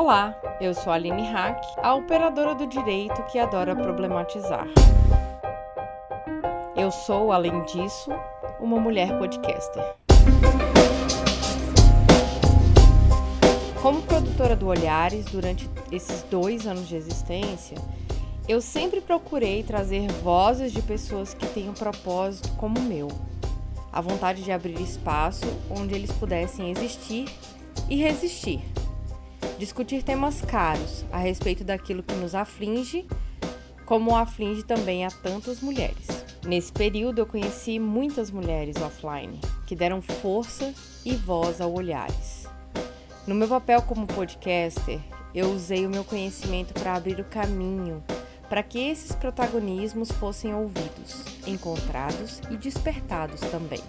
Olá, eu sou a Aline Hack, a operadora do direito que adora problematizar. Eu sou, além disso, uma mulher podcaster. Como produtora do Olhares durante esses dois anos de existência, eu sempre procurei trazer vozes de pessoas que têm um propósito como o meu, a vontade de abrir espaço onde eles pudessem existir e resistir. Discutir temas caros a respeito daquilo que nos aflige, como aflige também a tantas mulheres. Nesse período, eu conheci muitas mulheres offline que deram força e voz ao Olhares. No meu papel como podcaster, eu usei o meu conhecimento para abrir o caminho para que esses protagonismos fossem ouvidos, encontrados e despertados também.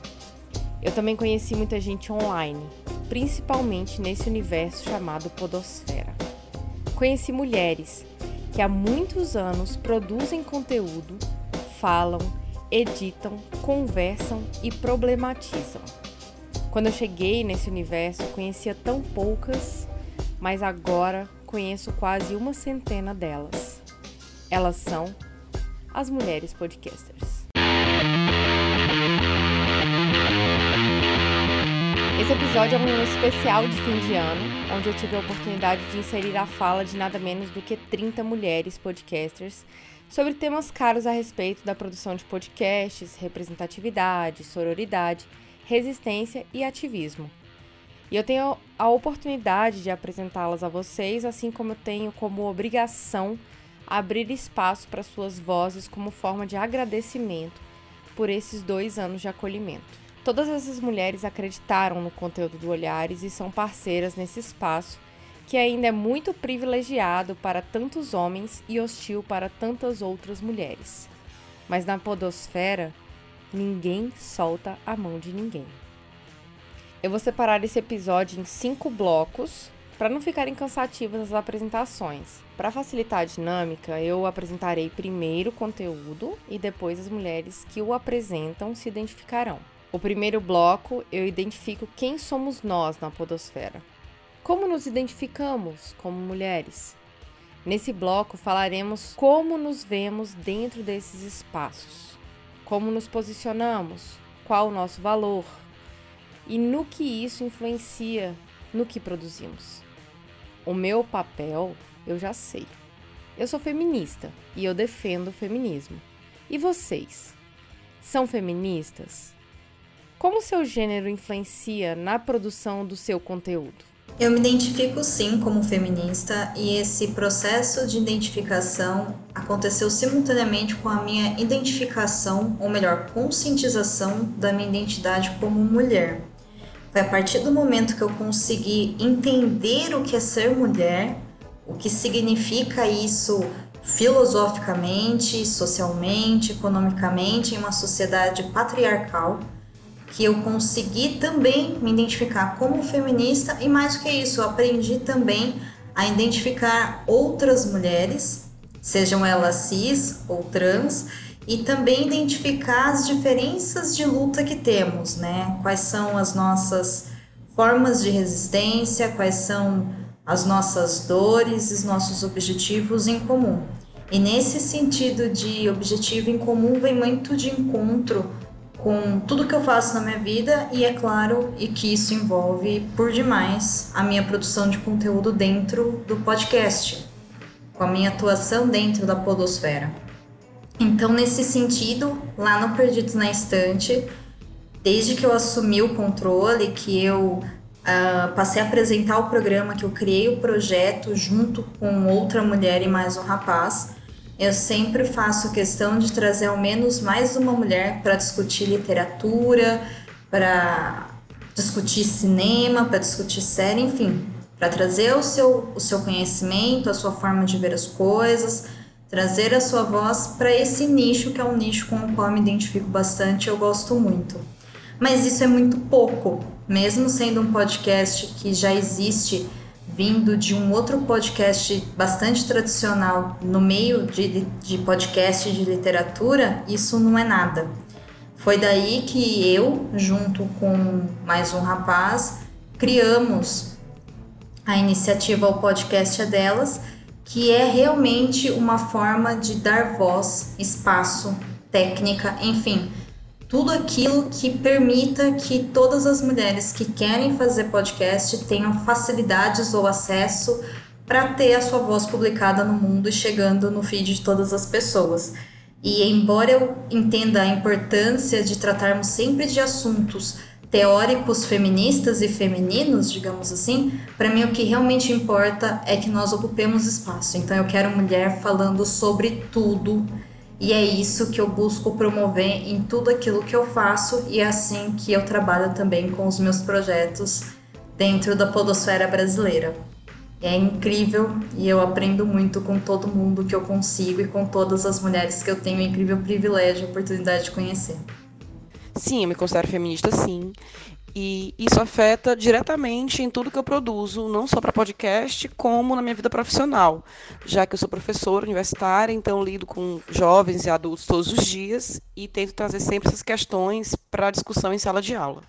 Eu também conheci muita gente online, principalmente nesse universo chamado Podosfera. Conheci mulheres que há muitos anos produzem conteúdo, falam, editam, conversam e problematizam. Quando eu cheguei nesse universo, conhecia tão poucas, mas agora conheço quase uma centena delas. Elas são as mulheres podcasters. Esse episódio é um especial de fim de ano, onde eu tive a oportunidade de inserir a fala de nada menos do que 30 mulheres podcasters sobre temas caros a respeito da produção de podcasts, representatividade, sororidade, resistência e ativismo. E eu tenho a oportunidade de apresentá-las a vocês, assim como eu tenho como obrigação abrir espaço para suas vozes como forma de agradecimento por esses dois anos de acolhimento. Todas essas mulheres acreditaram no conteúdo do Olhares e são parceiras nesse espaço que ainda é muito privilegiado para tantos homens e hostil para tantas outras mulheres. Mas na podosfera, ninguém solta a mão de ninguém. Eu vou separar esse episódio em cinco blocos para não ficarem cansativas as apresentações. Para facilitar a dinâmica, eu apresentarei primeiro o conteúdo e depois as mulheres que o apresentam se identificarão. O primeiro bloco, eu identifico quem somos nós na Podosfera. Como nos identificamos como mulheres? Nesse bloco falaremos como nos vemos dentro desses espaços, como nos posicionamos, qual o nosso valor e no que isso influencia no que produzimos. O meu papel eu já sei. Eu sou feminista e eu defendo o feminismo. E vocês? São feministas? Como seu gênero influencia na produção do seu conteúdo? Eu me identifico sim como feminista e esse processo de identificação aconteceu simultaneamente com a minha identificação, ou melhor, conscientização da minha identidade como mulher. Foi a partir do momento que eu consegui entender o que é ser mulher, o que significa isso filosoficamente, socialmente, economicamente em uma sociedade patriarcal que eu consegui também me identificar como feminista e mais do que isso, aprendi também a identificar outras mulheres, sejam elas cis ou trans, e também identificar as diferenças de luta que temos, né? Quais são as nossas formas de resistência, quais são as nossas dores, os nossos objetivos em comum. E nesse sentido de objetivo em comum vem muito de encontro com tudo que eu faço na minha vida e é claro e que isso envolve por demais a minha produção de conteúdo dentro do podcast, com a minha atuação dentro da podosfera. Então, nesse sentido, lá no Perdidos na Estante, desde que eu assumi o controle, que eu uh, passei a apresentar o programa, que eu criei o projeto junto com outra mulher e mais um rapaz, eu sempre faço questão de trazer ao menos mais uma mulher para discutir literatura, para discutir cinema, para discutir série, enfim, para trazer o seu, o seu conhecimento, a sua forma de ver as coisas, trazer a sua voz para esse nicho que é um nicho com o qual eu me identifico bastante, eu gosto muito. Mas isso é muito pouco, mesmo sendo um podcast que já existe vindo de um outro podcast bastante tradicional no meio de, de podcast de literatura, isso não é nada. Foi daí que eu, junto com mais um rapaz, criamos A iniciativa O Podcast é Delas, que é realmente uma forma de dar voz, espaço, técnica, enfim, tudo aquilo que permita que todas as mulheres que querem fazer podcast tenham facilidades ou acesso para ter a sua voz publicada no mundo e chegando no feed de todas as pessoas. E embora eu entenda a importância de tratarmos sempre de assuntos teóricos feministas e femininos, digamos assim, para mim o que realmente importa é que nós ocupemos espaço. Então eu quero mulher falando sobre tudo. E é isso que eu busco promover em tudo aquilo que eu faço e é assim que eu trabalho também com os meus projetos dentro da podosfera brasileira. É incrível e eu aprendo muito com todo mundo que eu consigo e com todas as mulheres que eu tenho o incrível privilégio e oportunidade de conhecer. Sim, eu me considero feminista, sim. E isso afeta diretamente em tudo que eu produzo, não só para podcast, como na minha vida profissional, já que eu sou professora universitária, então lido com jovens e adultos todos os dias e tento trazer sempre essas questões para discussão em sala de aula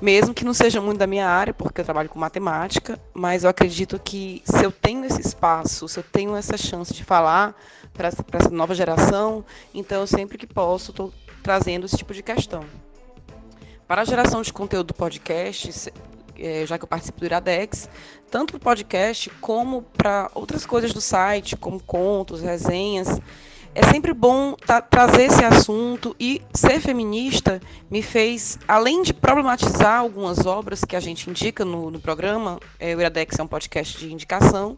mesmo que não seja muito da minha área, porque eu trabalho com matemática, mas eu acredito que se eu tenho esse espaço, se eu tenho essa chance de falar para essa, nova geração, então eu sempre que posso estou trazendo esse tipo de questão. Para a geração de conteúdo do podcast, é, já que eu participo do Iradex, tanto para o podcast como para outras coisas do site, como contos, resenhas, é sempre bom tra trazer esse assunto e ser feminista me fez, além de problematizar algumas obras que a gente indica no, no programa, é, o Iradex é um podcast de indicação,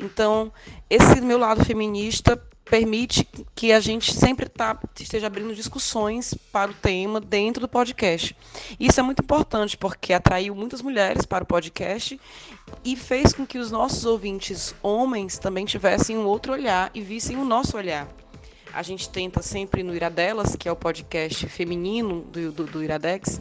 então esse meu lado feminista permite que a gente sempre tá, esteja abrindo discussões para o tema dentro do podcast. Isso é muito importante porque atraiu muitas mulheres para o podcast e fez com que os nossos ouvintes homens também tivessem um outro olhar e vissem o nosso olhar. A gente tenta sempre no Iradelas, que é o podcast feminino do, do, do Iradex,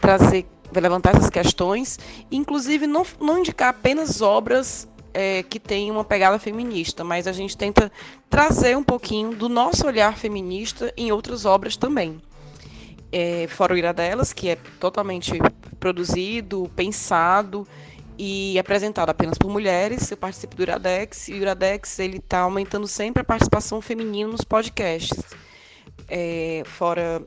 trazer, levantar essas questões, inclusive não, não indicar apenas obras é, que têm uma pegada feminista, mas a gente tenta trazer um pouquinho do nosso olhar feminista em outras obras também. É, fora o Iradelas, que é totalmente produzido, pensado e apresentado apenas por mulheres. Eu participo do Iradex e o Iradex ele está aumentando sempre a participação feminina nos podcasts. É, fora,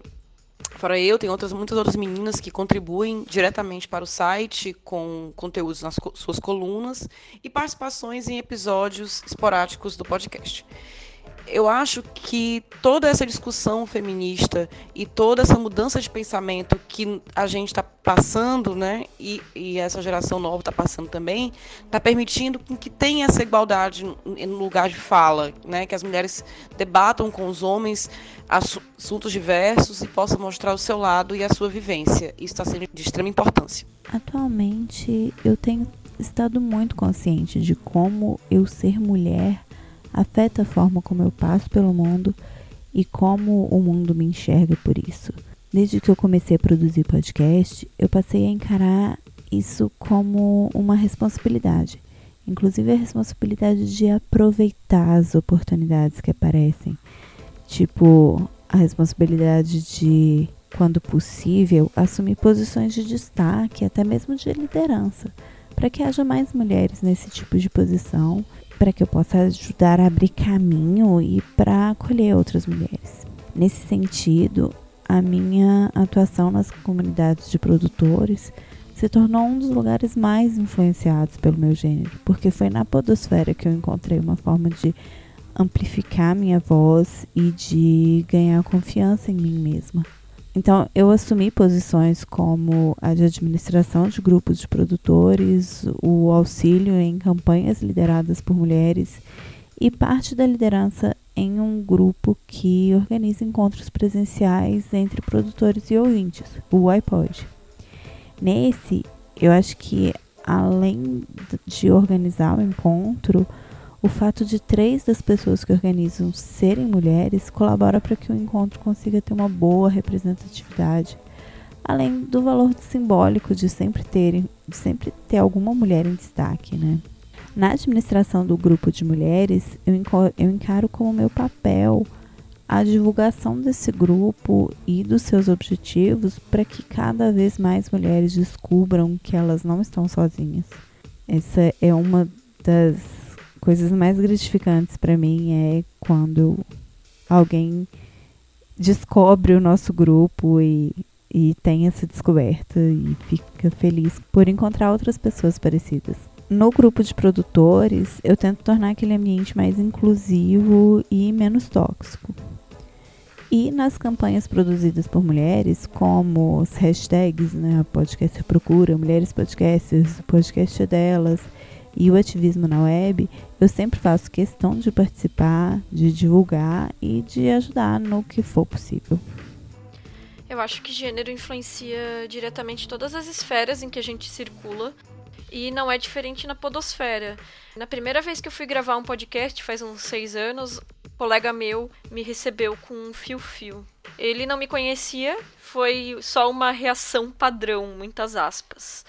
fora eu, tem outras, muitas outras meninas que contribuem diretamente para o site com conteúdos nas suas colunas e participações em episódios esporádicos do podcast eu acho que toda essa discussão feminista e toda essa mudança de pensamento que a gente está passando, né, e, e, essa geração nova está passando também, está permitindo que tenha essa igualdade no lugar de fala, né, que as mulheres debatam com os homens assuntos diversos e possam mostrar o seu lado e a sua vivência. Isso está sendo de extrema importância. Atualmente, eu tenho estado muito consciente de como eu ser mulher afeta a forma como eu passo pelo mundo e como o mundo me enxerga por isso. Desde que eu comecei a produzir podcast, eu passei a encarar isso como uma responsabilidade, inclusive a responsabilidade de aproveitar as oportunidades que aparecem, tipo a responsabilidade de, quando possível, assumir posições de destaque, até mesmo de liderança, para que haja mais mulheres nesse tipo de posição para que eu possa ajudar a abrir caminho e para acolher outras mulheres. Nesse sentido, a minha atuação nas comunidades de produtores se tornou um dos lugares mais influenciados pelo meu gênero, porque foi na podosfera que eu encontrei uma forma de amplificar minha voz e de ganhar confiança em mim mesma. Então, eu assumi posições como a de administração de grupos de produtores, o auxílio em campanhas lideradas por mulheres e parte da liderança em um grupo que organiza encontros presenciais entre produtores e ouvintes, o iPod. Nesse, eu acho que além de organizar o encontro, o fato de três das pessoas que organizam serem mulheres colabora para que o encontro consiga ter uma boa representatividade, além do valor simbólico de sempre ter, de sempre ter alguma mulher em destaque, né? Na administração do grupo de mulheres, eu, eu encaro como meu papel a divulgação desse grupo e dos seus objetivos para que cada vez mais mulheres descubram que elas não estão sozinhas. Essa é uma das coisas mais gratificantes para mim é quando alguém descobre o nosso grupo e, e tem essa descoberta e fica feliz por encontrar outras pessoas parecidas. No grupo de produtores, eu tento tornar aquele ambiente mais inclusivo e menos tóxico. E nas campanhas produzidas por mulheres, como os hashtags, né, podcast procura, mulheres podcasters, podcast é delas e o ativismo na web, eu sempre faço questão de participar, de divulgar e de ajudar no que for possível. Eu acho que gênero influencia diretamente todas as esferas em que a gente circula e não é diferente na podosfera. Na primeira vez que eu fui gravar um podcast, faz uns seis anos, um colega meu me recebeu com um fio-fio. Ele não me conhecia, foi só uma reação padrão, muitas aspas.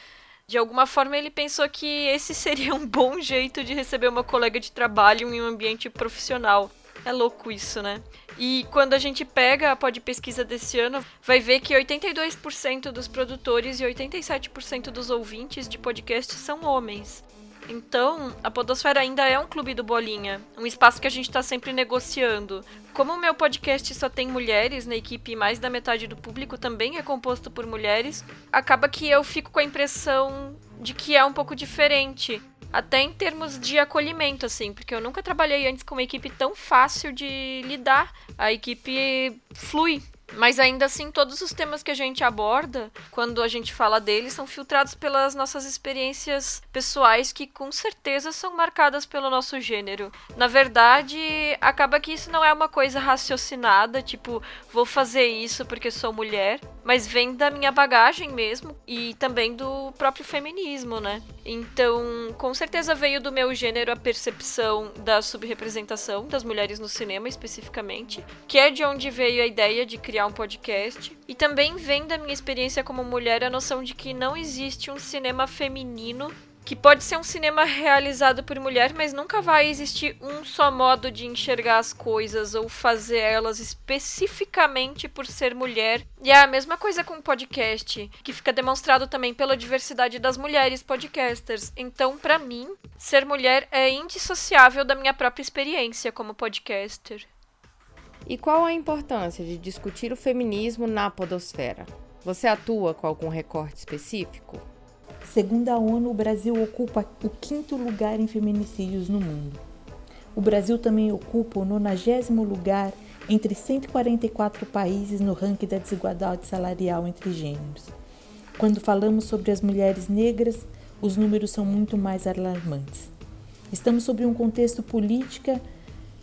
De alguma forma ele pensou que esse seria um bom jeito de receber uma colega de trabalho em um ambiente profissional. É louco isso, né? E quando a gente pega a pod pesquisa desse ano, vai ver que 82% dos produtores e 87% dos ouvintes de podcast são homens. Então, a Podosfera ainda é um clube do Bolinha, um espaço que a gente está sempre negociando. Como o meu podcast só tem mulheres na equipe e mais da metade do público também é composto por mulheres, acaba que eu fico com a impressão de que é um pouco diferente. Até em termos de acolhimento, assim, porque eu nunca trabalhei antes com uma equipe tão fácil de lidar. A equipe flui mas ainda assim, todos os temas que a gente aborda, quando a gente fala deles, são filtrados pelas nossas experiências pessoais que com certeza são marcadas pelo nosso gênero. Na verdade, acaba que isso não é uma coisa raciocinada, tipo, vou fazer isso porque sou mulher, mas vem da minha bagagem mesmo e também do próprio feminismo, né? Então, com certeza veio do meu gênero a percepção da subrepresentação das mulheres no cinema especificamente, que é de onde veio a ideia de criar um podcast. E também vem da minha experiência como mulher a noção de que não existe um cinema feminino que pode ser um cinema realizado por mulher, mas nunca vai existir um só modo de enxergar as coisas ou fazer elas especificamente por ser mulher. E é a mesma coisa com o podcast, que fica demonstrado também pela diversidade das mulheres podcasters. Então, para mim, ser mulher é indissociável da minha própria experiência como podcaster. E qual a importância de discutir o feminismo na podosfera? Você atua com algum recorte específico? Segundo a ONU, o Brasil ocupa o quinto lugar em feminicídios no mundo. O Brasil também ocupa o nonagésimo lugar entre 144 países no ranking da desigualdade salarial entre gêneros. Quando falamos sobre as mulheres negras, os números são muito mais alarmantes. Estamos sob um contexto política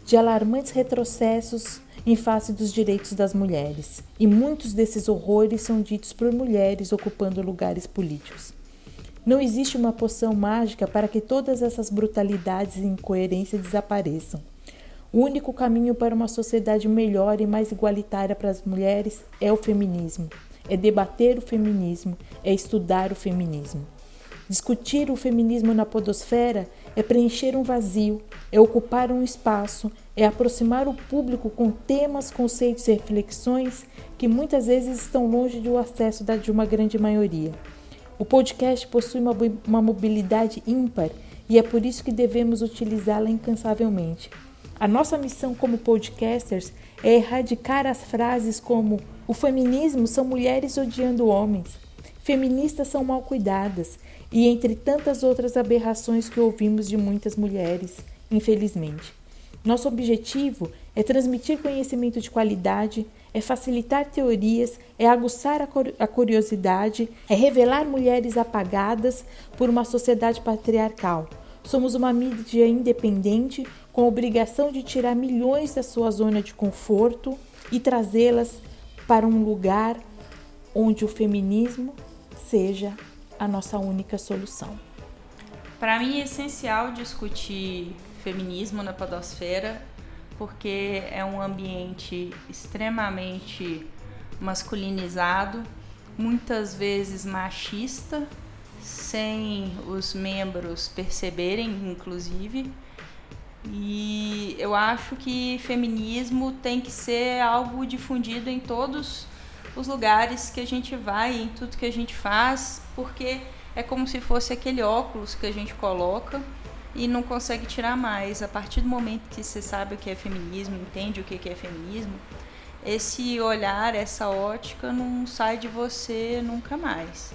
de alarmantes retrocessos em face dos direitos das mulheres, e muitos desses horrores são ditos por mulheres ocupando lugares políticos. Não existe uma poção mágica para que todas essas brutalidades e incoerências desapareçam. O único caminho para uma sociedade melhor e mais igualitária para as mulheres é o feminismo. É debater o feminismo, é estudar o feminismo. Discutir o feminismo na podosfera é preencher um vazio, é ocupar um espaço, é aproximar o público com temas, conceitos e reflexões que muitas vezes estão longe do acesso de uma grande maioria. O podcast possui uma, uma mobilidade ímpar e é por isso que devemos utilizá-la incansavelmente. A nossa missão como podcasters é erradicar as frases como o feminismo são mulheres odiando homens, feministas são mal cuidadas e entre tantas outras aberrações que ouvimos de muitas mulheres, infelizmente. Nosso objetivo é transmitir conhecimento de qualidade, é facilitar teorias, é aguçar a curiosidade, é revelar mulheres apagadas por uma sociedade patriarcal. Somos uma mídia independente com obrigação de tirar milhões da sua zona de conforto e trazê-las para um lugar onde o feminismo seja a nossa única solução. Para mim é essencial discutir feminismo na podosfera, porque é um ambiente extremamente masculinizado, muitas vezes machista, sem os membros perceberem, inclusive. E eu acho que feminismo tem que ser algo difundido em todos os lugares que a gente vai, em tudo que a gente faz, porque é como se fosse aquele óculos que a gente coloca e não consegue tirar mais. A partir do momento que você sabe o que é feminismo, entende o que é feminismo, esse olhar, essa ótica não sai de você nunca mais.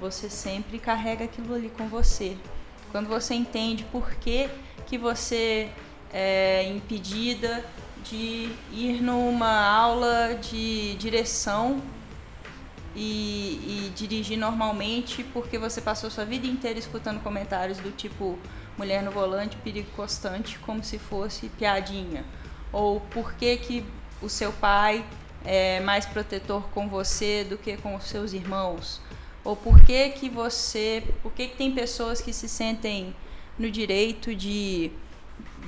Você sempre carrega aquilo ali com você. Quando você entende por que, que você é impedida de ir numa aula de direção e, e, dirigir normalmente porque você passou sua vida inteira escutando comentários do tipo mulher no volante, perigo constante, como se fosse piadinha. Ou por que, que o seu pai é mais protetor com você do que com os seus irmãos? Ou por que que você, por que que tem pessoas que se sentem no direito de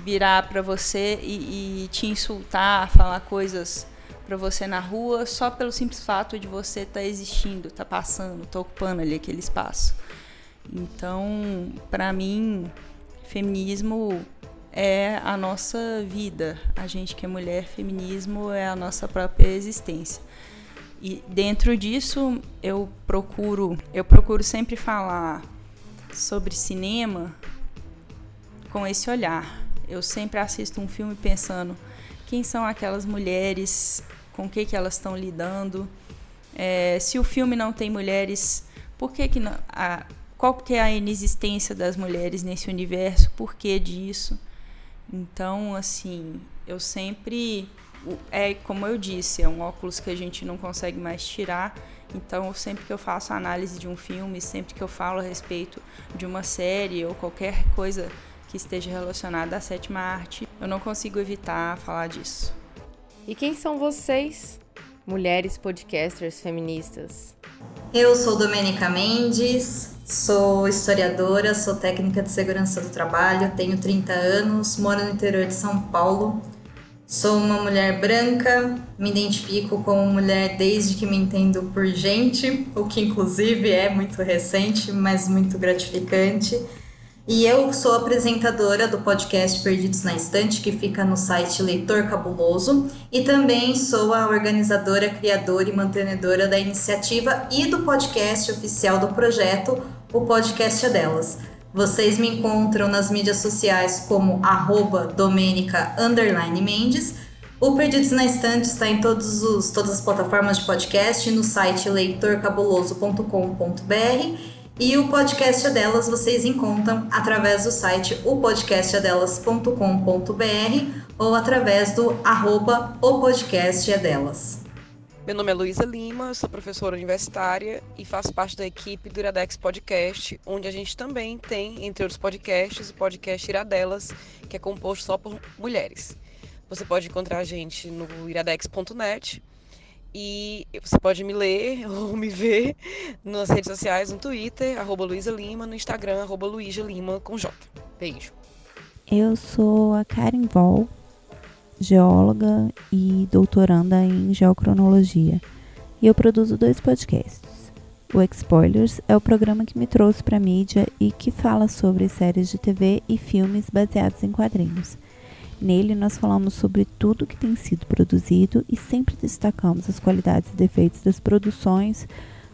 virar para você e, e, te insultar, falar coisas para você na rua só pelo simples fato de você estar tá existindo, estar tá passando, estar tá ocupando ali aquele espaço. Então, para mim, feminismo é a nossa vida. A gente que é mulher, feminismo é a nossa própria existência. E dentro disso, eu procuro, eu procuro sempre falar sobre cinema com esse olhar. Eu sempre assisto um filme pensando quem são aquelas mulheres, com que que elas estão lidando. É, se o filme não tem mulheres, por que que não, a, qual que é a inexistência das mulheres nesse universo? Por que disso? Então, assim, eu sempre é como eu disse, é um óculos que a gente não consegue mais tirar. Então, sempre que eu faço análise de um filme, sempre que eu falo a respeito de uma série ou qualquer coisa que esteja relacionada à sétima arte, eu não consigo evitar falar disso. E quem são vocês, mulheres podcasters feministas? Eu sou Domênica Mendes, sou historiadora, sou técnica de segurança do trabalho, tenho 30 anos, moro no interior de São Paulo. Sou uma mulher branca, me identifico como mulher desde que me entendo por gente, o que inclusive é muito recente, mas muito gratificante. E eu sou apresentadora do podcast Perdidos na Estante, que fica no site Leitor Cabuloso, e também sou a organizadora, criadora e mantenedora da iniciativa e do podcast oficial do projeto, o Podcast é Delas. Vocês me encontram nas mídias sociais como arroba Mendes. O Perdidos na Estante está em todos os, todas as plataformas de podcast, no site leitorcabuloso.com.br e o podcast delas vocês encontram através do site opodcastadelas.com.br ou através do arroba o podcast delas. Meu nome é Luísa Lima, sou professora universitária e faço parte da equipe do Iradex Podcast, onde a gente também tem, entre outros podcasts, o podcast Iradelas, que é composto só por mulheres. Você pode encontrar a gente no iradex.net e você pode me ler ou me ver nas redes sociais, no Twitter, arroba Luísa Lima, no Instagram, arroba Luísa Lima com J. Beijo. Eu sou a Karen Vol, geóloga e doutoranda em geocronologia. E eu produzo dois podcasts. O Expoilers é o programa que me trouxe para a mídia e que fala sobre séries de TV e filmes baseados em quadrinhos. Nele, nós falamos sobre tudo que tem sido produzido e sempre destacamos as qualidades e defeitos das produções,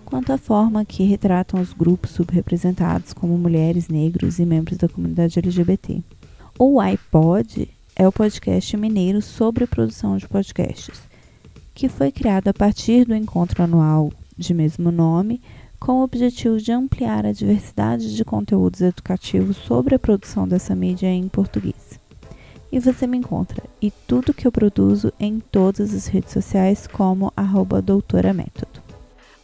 quanto à forma que retratam os grupos subrepresentados, como mulheres, negros e membros da comunidade LGBT. O iPod é o podcast mineiro sobre a produção de podcasts, que foi criado a partir do encontro anual de mesmo nome, com o objetivo de ampliar a diversidade de conteúdos educativos sobre a produção dessa mídia em português. E você me encontra. E tudo que eu produzo em todas as redes sociais como arroba doutora método.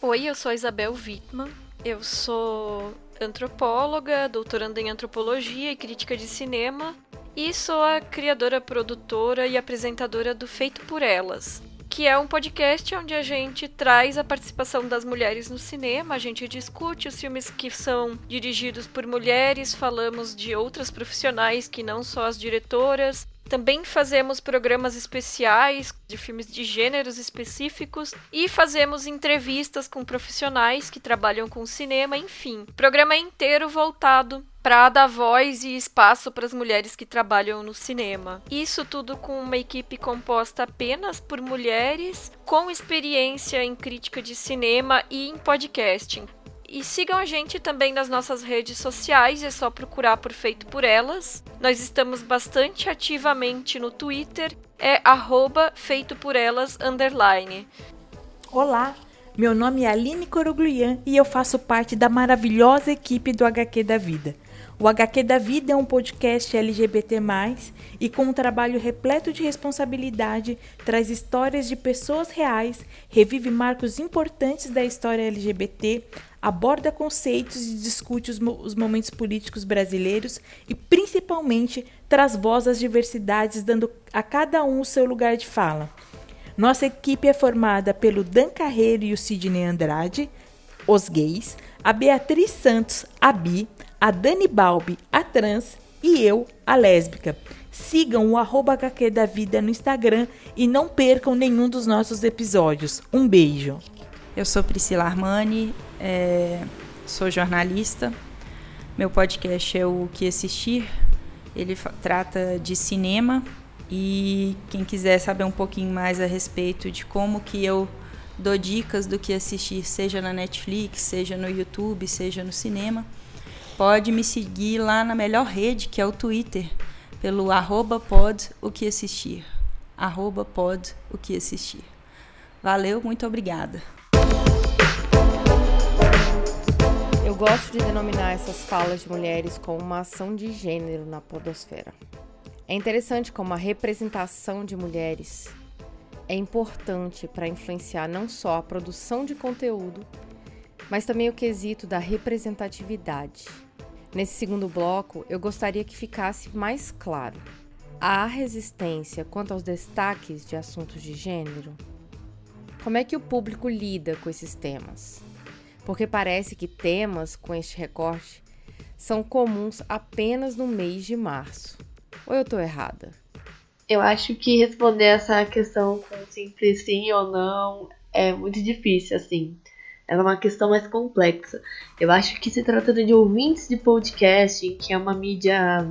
Oi, eu sou Isabel Wittmann, eu sou antropóloga, doutoranda em antropologia e crítica de cinema. E sou a criadora, produtora e apresentadora do Feito por Elas, que é um podcast onde a gente traz a participação das mulheres no cinema, a gente discute os filmes que são dirigidos por mulheres, falamos de outras profissionais que não só as diretoras, também fazemos programas especiais de filmes de gêneros específicos e fazemos entrevistas com profissionais que trabalham com cinema, enfim. Programa inteiro voltado para dar voz e espaço para as mulheres que trabalham no cinema. Isso tudo com uma equipe composta apenas por mulheres com experiência em crítica de cinema e em podcasting. E sigam a gente também nas nossas redes sociais, é só procurar por Feito por Elas. Nós estamos bastante ativamente no Twitter, é arroba Feito por Elas underline. Olá, meu nome é Aline Coroglian e eu faço parte da maravilhosa equipe do HQ da Vida. O HQ da Vida é um podcast LGBT+, e com um trabalho repleto de responsabilidade, traz histórias de pessoas reais, revive marcos importantes da história LGBT, aborda conceitos e discute os, mo os momentos políticos brasileiros e, principalmente, traz voz às diversidades, dando a cada um o seu lugar de fala. Nossa equipe é formada pelo Dan Carreiro e o Sidney Andrade, os gays, a Beatriz Santos, a bi, a Dani Balbi, a trans e eu, a lésbica. Sigam o arroba HQ da Vida no Instagram e não percam nenhum dos nossos episódios. Um beijo. Eu sou Priscila Armani, é, sou jornalista. Meu podcast é o Que Assistir. Ele trata de cinema e quem quiser saber um pouquinho mais a respeito de como que eu dou dicas do que assistir, seja na Netflix, seja no YouTube, seja no cinema, pode me seguir lá na melhor rede, que é o Twitter, pelo arroba pod o que assistir. Arroba pod o que assistir. Valeu, muito obrigada. Eu gosto de denominar essas falas de mulheres como uma ação de gênero na podosfera. É interessante como a representação de mulheres é importante para influenciar não só a produção de conteúdo, mas também o quesito da representatividade. Nesse segundo bloco, eu gostaria que ficasse mais claro: há resistência quanto aos destaques de assuntos de gênero? Como é que o público lida com esses temas? Porque parece que temas com este recorte são comuns apenas no mês de março. Ou eu estou errada? Eu acho que responder essa questão com simples sim ou não é muito difícil, assim. Ela é uma questão mais complexa. Eu acho que se tratando de ouvintes de podcast, que é uma mídia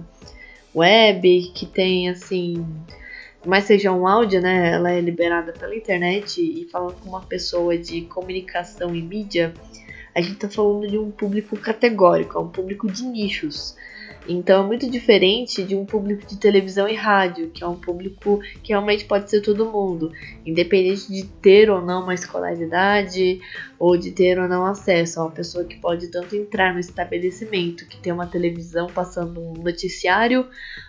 web, que tem assim. Mas seja um áudio, né? Ela é liberada pela internet e falando com uma pessoa de comunicação e mídia, a gente tá falando de um público categórico, é um público de nichos. Então é muito diferente de um público de televisão e rádio, que é um público que realmente pode ser todo mundo, independente de ter ou não uma escolaridade ou de ter ou não acesso. É uma pessoa que pode tanto entrar no estabelecimento, que tem uma televisão passando um noticiário,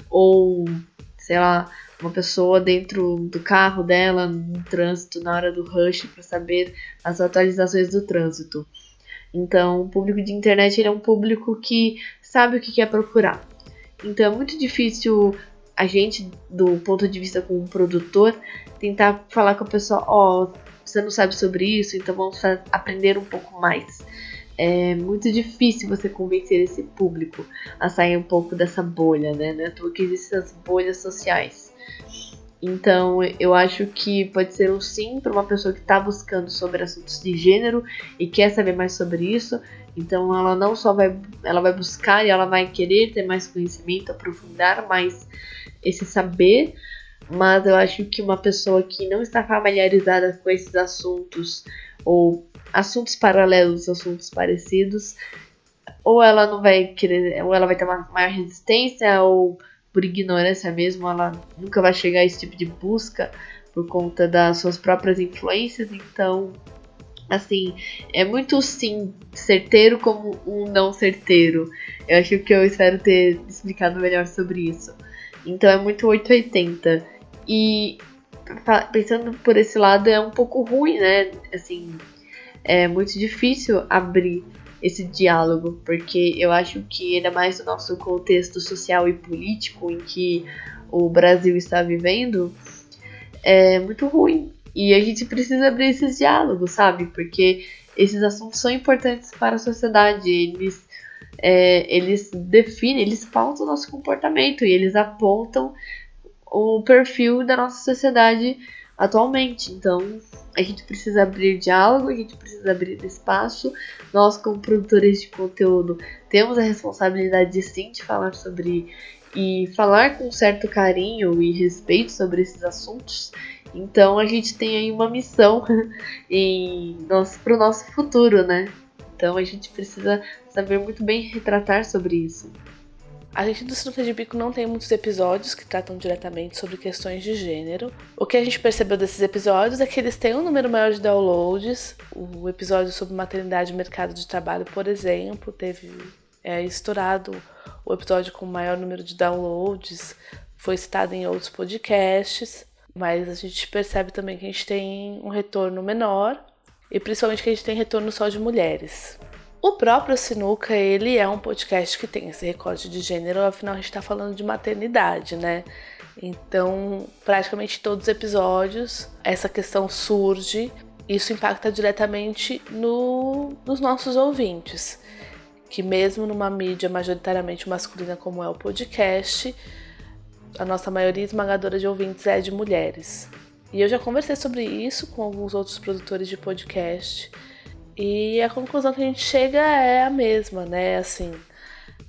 ou sei lá, uma pessoa dentro do carro dela, no trânsito, na hora do rush, para saber as atualizações do trânsito. Então, o público de internet é um público que sabe o que quer procurar. Então, é muito difícil a gente, do ponto de vista como produtor, tentar falar com a pessoa: Ó, oh, você não sabe sobre isso, então vamos aprender um pouco mais. É muito difícil você convencer esse público a sair um pouco dessa bolha, né? Não é que existem as bolhas sociais. Então, eu acho que pode ser um sim para uma pessoa que está buscando sobre assuntos de gênero e quer saber mais sobre isso. Então, ela não só vai, ela vai buscar e ela vai querer ter mais conhecimento, aprofundar mais esse saber, mas eu acho que uma pessoa que não está familiarizada com esses assuntos ou assuntos paralelos, assuntos parecidos, ou ela não vai querer, ou ela vai ter uma maior resistência ou por ignorância mesmo, ela nunca vai chegar a esse tipo de busca por conta das suas próprias influências, então assim, é muito sim certeiro como um não certeiro. Eu acho que eu espero ter explicado melhor sobre isso. Então é muito 880. E pensando por esse lado é um pouco ruim, né? Assim, é muito difícil abrir esse diálogo, porque eu acho que ainda mais no nosso contexto social e político em que o Brasil está vivendo, é muito ruim. E a gente precisa abrir esses diálogos, sabe? Porque esses assuntos são importantes para a sociedade, eles, é, eles definem, eles pautam o nosso comportamento e eles apontam o perfil da nossa sociedade atualmente. Então, a gente precisa abrir diálogo, a gente precisa abrir espaço. Nós, como produtores de conteúdo, temos a responsabilidade de sim de falar sobre e falar com certo carinho e respeito sobre esses assuntos. Então a gente tem aí uma missão para o nosso futuro, né? Então a gente precisa saber muito bem retratar sobre isso. A gente do Sinuca de Bico não tem muitos episódios que tratam diretamente sobre questões de gênero. O que a gente percebeu desses episódios é que eles têm um número maior de downloads. O episódio sobre maternidade e mercado de trabalho, por exemplo, teve é, estourado o episódio com o maior número de downloads, foi citado em outros podcasts, mas a gente percebe também que a gente tem um retorno menor e principalmente que a gente tem retorno só de mulheres. O próprio Sinuca, ele é um podcast que tem esse recorte de gênero, afinal a gente está falando de maternidade, né? Então, praticamente todos os episódios, essa questão surge, isso impacta diretamente no, nos nossos ouvintes, que mesmo numa mídia majoritariamente masculina como é o podcast, a nossa maioria esmagadora de ouvintes é de mulheres. E eu já conversei sobre isso com alguns outros produtores de podcast e a conclusão que a gente chega é a mesma, né? Assim,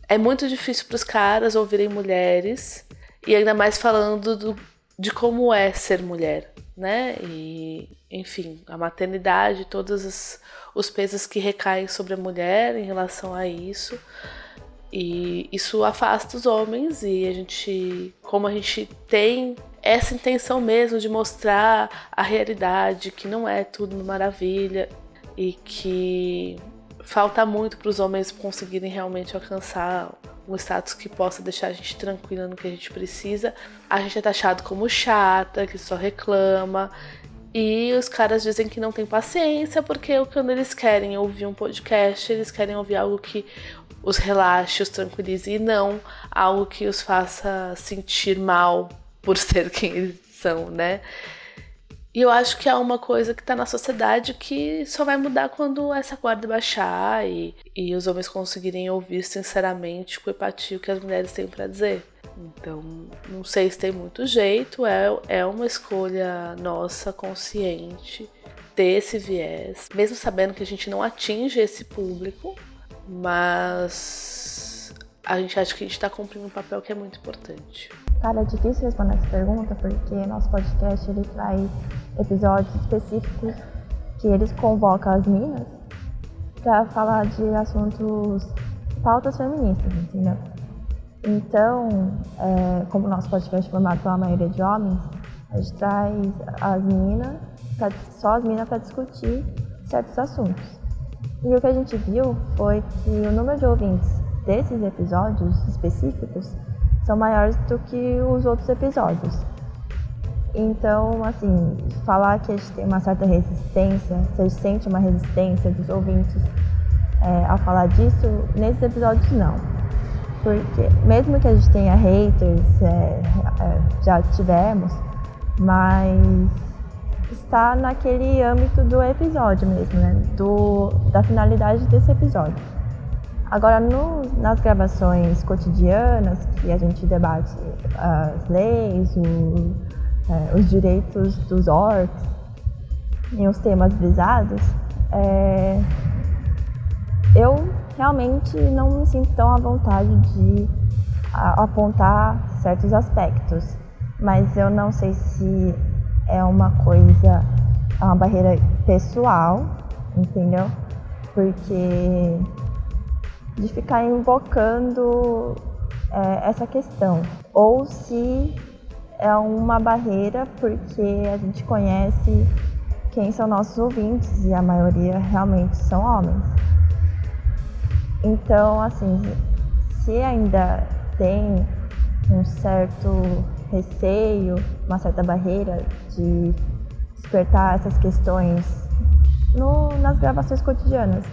é muito difícil para os caras ouvirem mulheres e ainda mais falando do, de como é ser mulher, né? E, enfim, a maternidade, todos os, os pesos que recaem sobre a mulher em relação a isso. E isso afasta os homens e a gente, como a gente tem essa intenção mesmo de mostrar a realidade, que não é tudo maravilha, e que falta muito para os homens conseguirem realmente alcançar um status que possa deixar a gente tranquila no que a gente precisa. A gente é taxado como chata, que só reclama. E os caras dizem que não tem paciência, porque quando eles querem ouvir um podcast, eles querem ouvir algo que os relaxe, os tranquilize, e não algo que os faça sentir mal por ser quem eles são, né? E eu acho que é uma coisa que está na sociedade que só vai mudar quando essa guarda baixar e, e os homens conseguirem ouvir sinceramente com empatia o que as mulheres têm para dizer. Então, não sei se tem muito jeito, é, é uma escolha nossa, consciente, ter esse viés, mesmo sabendo que a gente não atinge esse público, mas a gente acha que a gente está cumprindo um papel que é muito importante. Cara, é difícil responder essa pergunta porque nosso podcast ele traz episódios específicos que eles convocam as minas para falar de assuntos, pautas feministas, entendeu? Então, é, como nosso podcast é formado pela maioria de homens, a gente traz as minas, só as minas para discutir certos assuntos. E o que a gente viu foi que o número de ouvintes desses episódios específicos são maiores do que os outros episódios. Então, assim, falar que a gente tem uma certa resistência, você sente uma resistência dos ouvintes é, a falar disso, nesses episódios não. Porque, mesmo que a gente tenha haters, é, é, já tivemos, mas está naquele âmbito do episódio mesmo, né? Do, da finalidade desse episódio. Agora, no, nas gravações cotidianas, que a gente debate as leis, o, é, os direitos dos orcs e os temas brisados, é, eu realmente não me sinto tão à vontade de a, apontar certos aspectos, mas eu não sei se é uma coisa, é uma barreira pessoal, entendeu? Porque de ficar invocando é, essa questão. Ou se é uma barreira porque a gente conhece quem são nossos ouvintes e a maioria realmente são homens. Então, assim, se ainda tem um certo receio, uma certa barreira de despertar essas questões no, nas gravações cotidianas,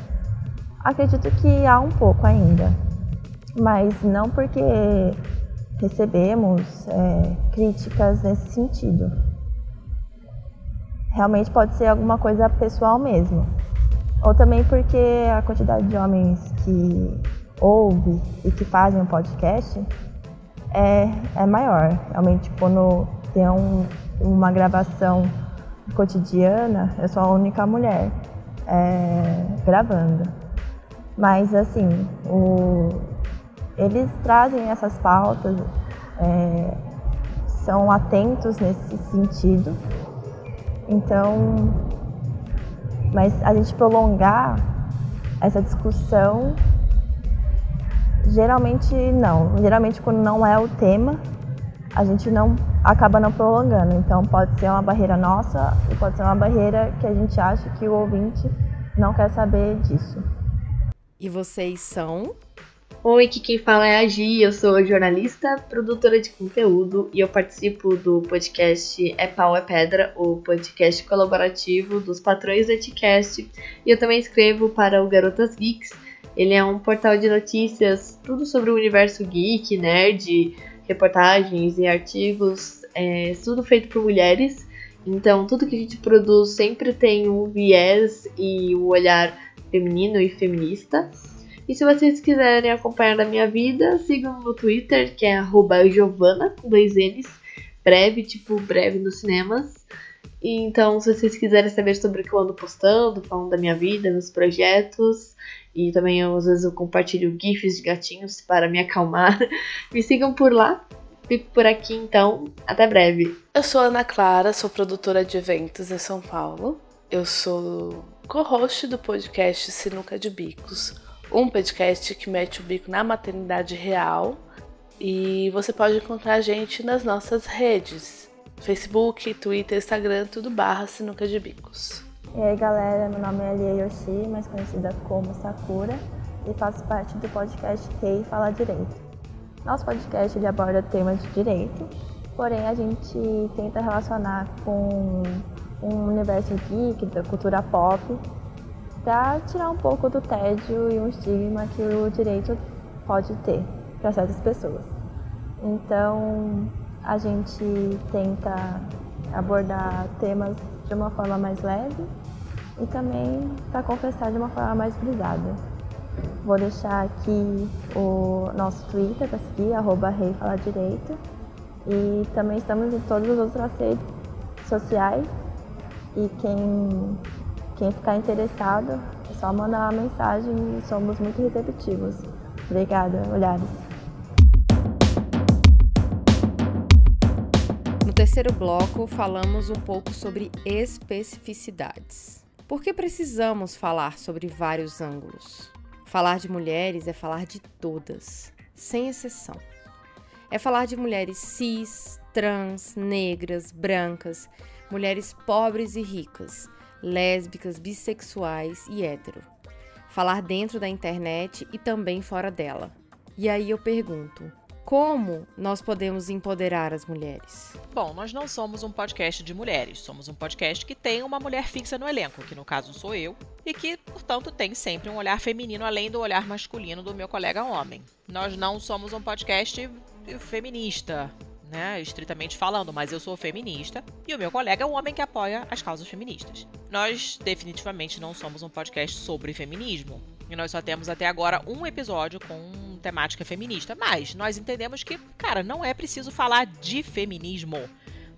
Acredito que há um pouco ainda, mas não porque recebemos é, críticas nesse sentido. Realmente pode ser alguma coisa pessoal mesmo. Ou também porque a quantidade de homens que ouve e que fazem um podcast é, é maior. Realmente, quando tem um, uma gravação cotidiana, eu sou a única mulher é, gravando. Mas, assim, o, eles trazem essas pautas, é, são atentos nesse sentido. Então, mas a gente prolongar essa discussão, geralmente não. Geralmente quando não é o tema, a gente não acaba não prolongando. Então pode ser uma barreira nossa e pode ser uma barreira que a gente acha que o ouvinte não quer saber disso. E vocês são? Oi, aqui quem fala é a Gi, eu sou jornalista, produtora de conteúdo e eu participo do podcast É Pau é Pedra, o podcast colaborativo dos patrões da Ticast. E eu também escrevo para o Garotas Geeks. Ele é um portal de notícias, tudo sobre o universo geek, nerd, reportagens e artigos, é, tudo feito por mulheres. Então, tudo que a gente produz sempre tem um viés e o um olhar feminino e feminista. E se vocês quiserem acompanhar a minha vida, sigam no Twitter, que é Giovana, com dois N's, breve, tipo breve nos cinemas. E então, se vocês quiserem saber sobre o que eu ando postando, falando da minha vida, meus projetos, e também eu, às vezes eu compartilho GIFs de gatinhos para me acalmar, me sigam por lá. Fico por aqui então, até breve. Eu sou Ana Clara, sou produtora de eventos em São Paulo. Eu sou co-host do podcast Sinuca de Bicos, um podcast que mete o bico na maternidade real. E você pode encontrar a gente nas nossas redes: Facebook, Twitter, Instagram, tudo barra Sinuca de Bicos. E aí galera, meu nome é Alia Yoshi, mais conhecida como Sakura, e faço parte do podcast Rei Fala Direito. Nosso podcast ele aborda temas de direito, porém a gente tenta relacionar com um universo geek, da cultura pop, para tirar um pouco do tédio e um estigma que o direito pode ter para certas pessoas. Então, a gente tenta abordar temas de uma forma mais leve e também para confessar de uma forma mais brisada. Vou deixar aqui o nosso Twitter para seguir, arroba Rei Fala Direito. E também estamos em todas as outras redes sociais. E quem quem ficar interessado, é só mandar uma mensagem e somos muito receptivos. Obrigada, Olhares. No terceiro bloco, falamos um pouco sobre especificidades. Por que precisamos falar sobre vários ângulos? Falar de mulheres é falar de todas, sem exceção. É falar de mulheres cis, trans, negras, brancas, mulheres pobres e ricas, lésbicas, bissexuais e hétero. Falar dentro da internet e também fora dela. E aí eu pergunto: como nós podemos empoderar as mulheres? Bom, nós não somos um podcast de mulheres, somos um podcast que tem uma mulher fixa no elenco, que no caso sou eu, e que, portanto, tem sempre um olhar feminino além do olhar masculino do meu colega homem. Nós não somos um podcast feminista, né, estritamente falando, mas eu sou feminista e o meu colega é um homem que apoia as causas feministas. Nós definitivamente não somos um podcast sobre feminismo. E nós só temos até agora um episódio com temática feminista. Mas nós entendemos que, cara, não é preciso falar de feminismo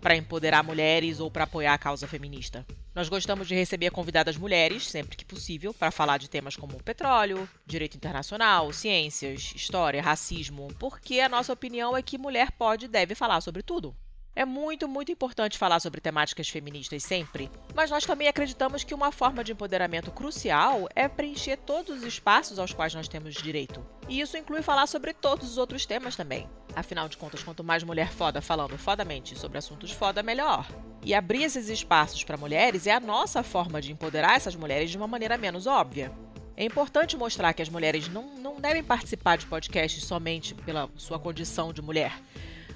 para empoderar mulheres ou para apoiar a causa feminista. Nós gostamos de receber convidadas mulheres, sempre que possível, para falar de temas como petróleo, direito internacional, ciências, história, racismo, porque a nossa opinião é que mulher pode e deve falar sobre tudo. É muito, muito importante falar sobre temáticas feministas sempre, mas nós também acreditamos que uma forma de empoderamento crucial é preencher todos os espaços aos quais nós temos direito. E isso inclui falar sobre todos os outros temas também. Afinal de contas, quanto mais mulher foda falando fodamente sobre assuntos foda, melhor. E abrir esses espaços para mulheres é a nossa forma de empoderar essas mulheres de uma maneira menos óbvia. É importante mostrar que as mulheres não, não devem participar de podcasts somente pela sua condição de mulher,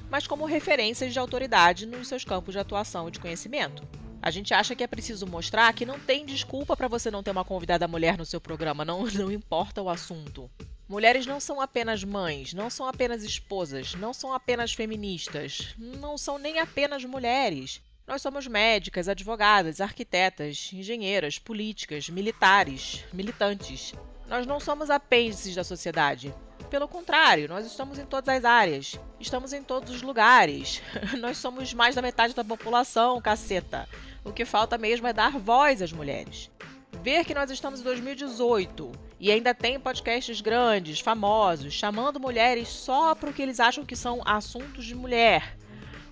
mas como referências de autoridade nos seus campos de atuação e de conhecimento. A gente acha que é preciso mostrar que não tem desculpa para você não ter uma convidada mulher no seu programa, não, não importa o assunto. Mulheres não são apenas mães, não são apenas esposas, não são apenas feministas, não são nem apenas mulheres. Nós somos médicas, advogadas, arquitetas, engenheiras, políticas, militares, militantes. Nós não somos apêndices da sociedade. Pelo contrário, nós estamos em todas as áreas, estamos em todos os lugares. nós somos mais da metade da população, caceta. O que falta mesmo é dar voz às mulheres. Ver que nós estamos em 2018 e ainda tem podcasts grandes, famosos, chamando mulheres só para o que eles acham que são assuntos de mulher.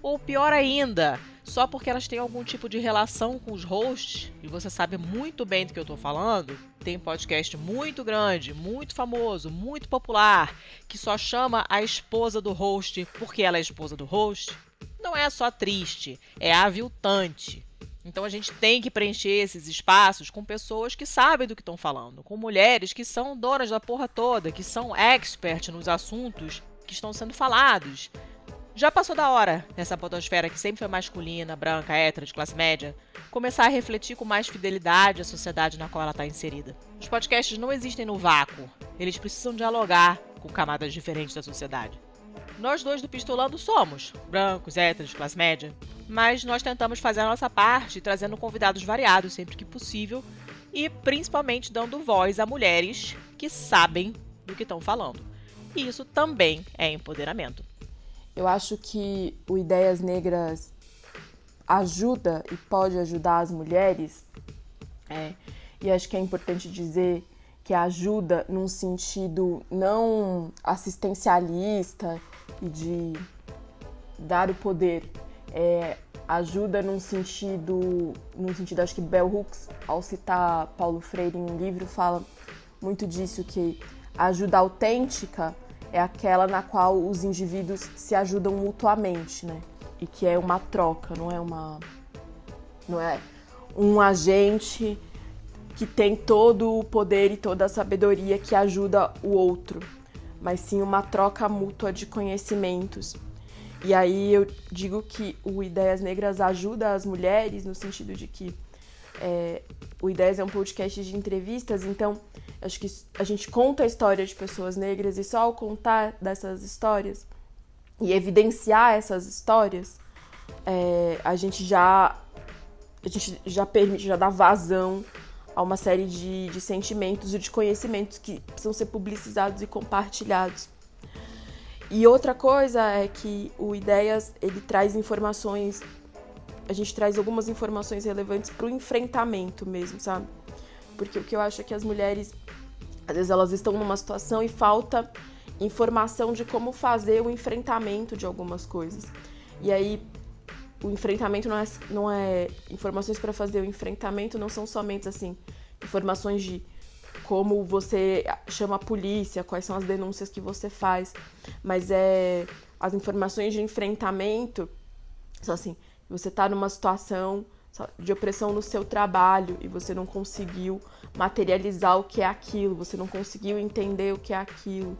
Ou pior ainda, só porque elas têm algum tipo de relação com os hosts, e você sabe muito bem do que eu estou falando, tem podcast muito grande, muito famoso, muito popular, que só chama a esposa do host porque ela é esposa do host, não é só triste, é aviltante. Então a gente tem que preencher esses espaços com pessoas que sabem do que estão falando, com mulheres que são donas da porra toda, que são expert nos assuntos que estão sendo falados. Já passou da hora, nessa podosfera que sempre foi masculina, branca, hétero, de classe média, começar a refletir com mais fidelidade a sociedade na qual ela está inserida. Os podcasts não existem no vácuo, eles precisam dialogar com camadas diferentes da sociedade. Nós dois do Pistolando somos brancos, héteros, de classe média, mas nós tentamos fazer a nossa parte trazendo convidados variados sempre que possível e principalmente dando voz a mulheres que sabem do que estão falando. E isso também é empoderamento. Eu acho que o Ideias Negras ajuda e pode ajudar as mulheres. É, e acho que é importante dizer que ajuda num sentido não assistencialista e de dar o poder. É, ajuda num sentido, num sentido acho que Bell Hooks, ao citar Paulo Freire em um livro, fala muito disso que a ajuda autêntica é aquela na qual os indivíduos se ajudam mutuamente, né? E que é uma troca, não é uma não é um agente que tem todo o poder e toda a sabedoria que ajuda o outro, mas sim uma troca mútua de conhecimentos. E aí eu digo que o Ideias Negras ajuda as mulheres no sentido de que é, o Ideias é um podcast de entrevistas, então Acho que a gente conta a história de pessoas negras e só ao contar dessas histórias e evidenciar essas histórias, é, a gente já a gente já permite, já dá vazão a uma série de, de sentimentos e de conhecimentos que precisam ser publicizados e compartilhados. E outra coisa é que o Ideias ele traz informações, a gente traz algumas informações relevantes para o enfrentamento mesmo, sabe? Porque o que eu acho é que as mulheres, às vezes, elas estão numa situação e falta informação de como fazer o enfrentamento de algumas coisas. E aí, o enfrentamento não é, não é informações para fazer o enfrentamento não são somente assim informações de como você chama a polícia, quais são as denúncias que você faz, mas é as informações de enfrentamento são assim, você está numa situação de opressão no seu trabalho e você não conseguiu materializar o que é aquilo, você não conseguiu entender o que é aquilo.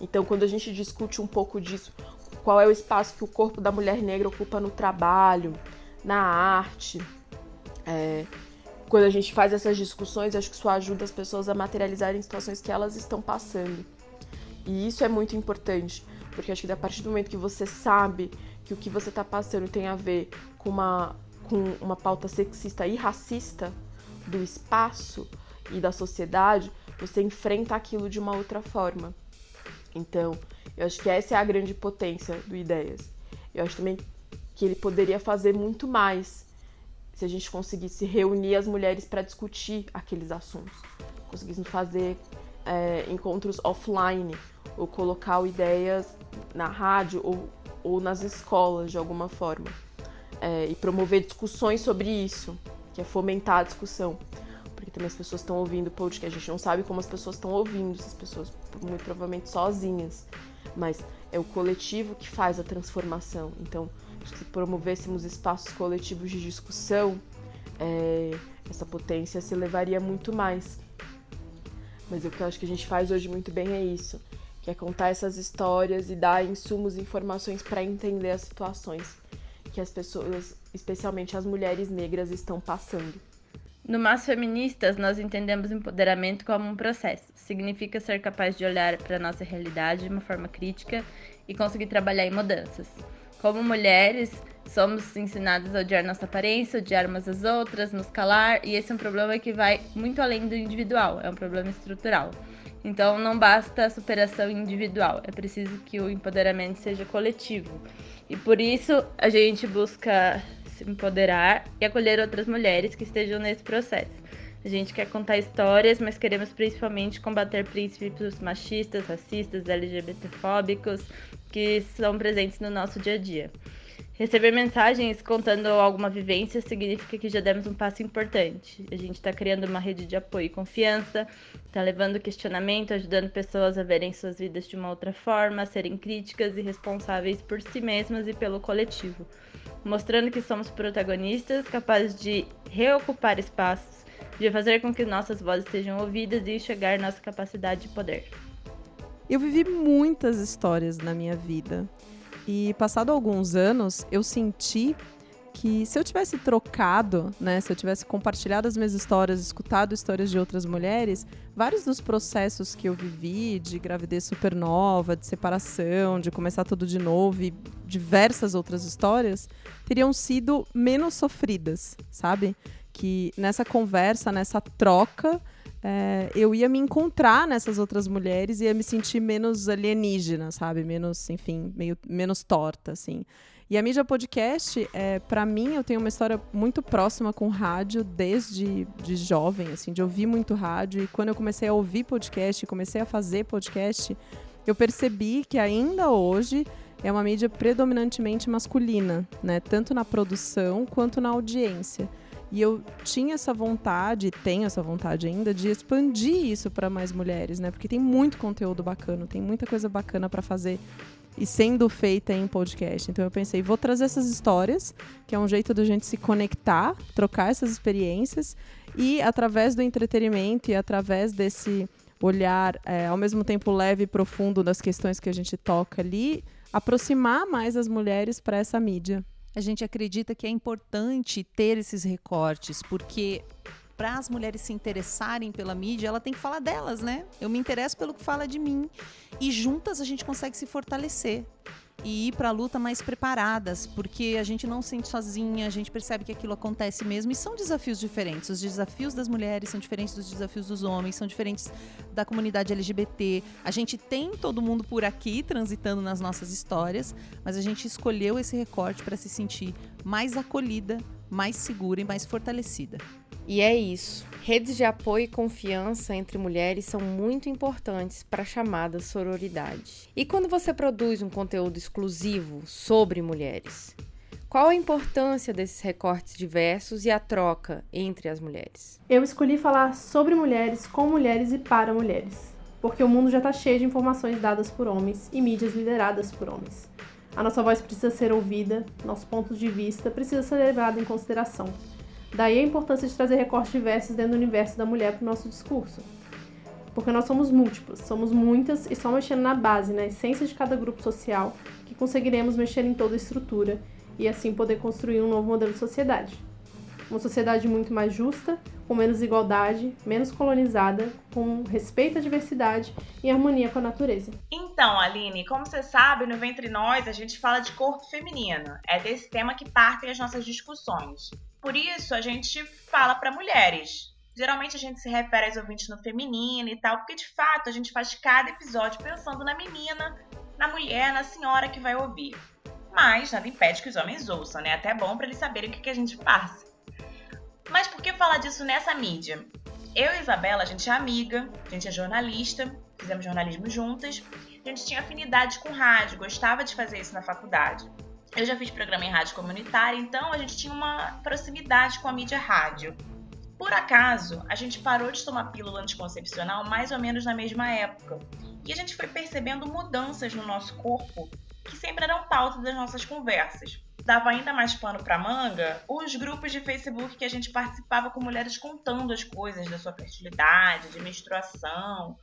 Então, quando a gente discute um pouco disso, qual é o espaço que o corpo da mulher negra ocupa no trabalho, na arte, é, quando a gente faz essas discussões, acho que isso ajuda as pessoas a materializarem situações que elas estão passando. E isso é muito importante, porque acho que a partir do momento que você sabe que o que você está passando tem a ver com uma com uma pauta sexista e racista do espaço e da sociedade, você enfrenta aquilo de uma outra forma. Então, eu acho que essa é a grande potência do Ideias. Eu acho também que ele poderia fazer muito mais se a gente conseguisse reunir as mulheres para discutir aqueles assuntos. Conseguisse fazer é, encontros offline ou colocar Ideias na rádio ou, ou nas escolas de alguma forma é, e promover discussões sobre isso, que é fomentar a discussão. Porque também as pessoas estão ouvindo podcast, a gente não sabe como as pessoas estão ouvindo, essas pessoas muito provavelmente sozinhas, mas é o coletivo que faz a transformação. Então, se promovêssemos espaços coletivos de discussão, é, essa potência se levaria muito mais. Mas o que eu acho que a gente faz hoje muito bem é isso, que é contar essas histórias e dar insumos e informações para entender as situações que as pessoas, especialmente as mulheres negras, estão passando. No Mas Feministas, nós entendemos empoderamento como um processo. Significa ser capaz de olhar para a nossa realidade de uma forma crítica e conseguir trabalhar em mudanças. Como mulheres, somos ensinadas a odiar nossa aparência, odiar umas às outras, nos calar, e esse é um problema que vai muito além do individual, é um problema estrutural. Então não basta a superação individual, é preciso que o empoderamento seja coletivo. E por isso a gente busca se empoderar e acolher outras mulheres que estejam nesse processo. A gente quer contar histórias, mas queremos principalmente combater princípios machistas, racistas, LGBTfóbicos que são presentes no nosso dia a dia. Receber mensagens contando alguma vivência significa que já demos um passo importante. A gente está criando uma rede de apoio e confiança, está levando questionamento, ajudando pessoas a verem suas vidas de uma outra forma, a serem críticas e responsáveis por si mesmas e pelo coletivo, mostrando que somos protagonistas, capazes de reocupar espaços, de fazer com que nossas vozes sejam ouvidas e enxergar nossa capacidade de poder. Eu vivi muitas histórias na minha vida e passado alguns anos, eu senti que se eu tivesse trocado, né, se eu tivesse compartilhado as minhas histórias, escutado histórias de outras mulheres, vários dos processos que eu vivi de gravidez supernova, de separação, de começar tudo de novo e diversas outras histórias, teriam sido menos sofridas, sabe? Que nessa conversa, nessa troca, é, eu ia me encontrar nessas outras mulheres e ia me sentir menos alienígena, sabe? Menos, enfim, meio, menos torta, assim. E a mídia podcast, é, para mim, eu tenho uma história muito próxima com rádio desde de jovem, assim, de ouvir muito rádio. E quando eu comecei a ouvir podcast, comecei a fazer podcast, eu percebi que ainda hoje é uma mídia predominantemente masculina, né? Tanto na produção quanto na audiência. E eu tinha essa vontade, tenho essa vontade ainda, de expandir isso para mais mulheres, né? Porque tem muito conteúdo bacana, tem muita coisa bacana para fazer e sendo feita em podcast. Então eu pensei, vou trazer essas histórias, que é um jeito da gente se conectar, trocar essas experiências e através do entretenimento e através desse olhar é, ao mesmo tempo leve e profundo das questões que a gente toca ali, aproximar mais as mulheres para essa mídia a gente acredita que é importante ter esses recortes, porque para as mulheres se interessarem pela mídia, ela tem que falar delas, né? Eu me interesso pelo que fala de mim e juntas a gente consegue se fortalecer e ir para a luta mais preparadas, porque a gente não se sente sozinha, a gente percebe que aquilo acontece mesmo e são desafios diferentes. Os desafios das mulheres são diferentes dos desafios dos homens, são diferentes da comunidade LGBT. A gente tem todo mundo por aqui transitando nas nossas histórias, mas a gente escolheu esse recorte para se sentir mais acolhida, mais segura e mais fortalecida. E é isso. Redes de apoio e confiança entre mulheres são muito importantes para a chamada sororidade. E quando você produz um conteúdo exclusivo sobre mulheres? Qual a importância desses recortes diversos e a troca entre as mulheres? Eu escolhi falar sobre mulheres, com mulheres e para mulheres, porque o mundo já está cheio de informações dadas por homens e mídias lideradas por homens. A nossa voz precisa ser ouvida, nosso ponto de vista precisa ser levado em consideração. Daí a importância de trazer recortes diversos dentro do universo da mulher para o nosso discurso. Porque nós somos múltiplas, somos muitas e só mexendo na base, na essência de cada grupo social, que conseguiremos mexer em toda a estrutura e assim poder construir um novo modelo de sociedade. Uma sociedade muito mais justa, com menos igualdade, menos colonizada, com respeito à diversidade e harmonia com a natureza. Então, Aline, como você sabe, no Ventre Nós a gente fala de corpo feminino. É desse tema que partem as nossas discussões. Por isso, a gente fala para mulheres. Geralmente a gente se refere aos ouvintes no feminino e tal, porque de fato a gente faz cada episódio pensando na menina, na mulher, na senhora que vai ouvir. Mas nada impede que os homens ouçam, né? Até bom para eles saberem o que, que a gente passa. Mas por que falar disso nessa mídia? Eu e Isabela, a gente é amiga, a gente é jornalista, fizemos jornalismo juntas, a gente tinha afinidade com rádio, gostava de fazer isso na faculdade. Eu já fiz programa em rádio comunitária, então a gente tinha uma proximidade com a mídia rádio. Por acaso, a gente parou de tomar pílula anticoncepcional mais ou menos na mesma época. E a gente foi percebendo mudanças no nosso corpo que sempre eram pauta das nossas conversas. Dava ainda mais pano para manga os grupos de Facebook que a gente participava com mulheres contando as coisas da sua fertilidade, de menstruação,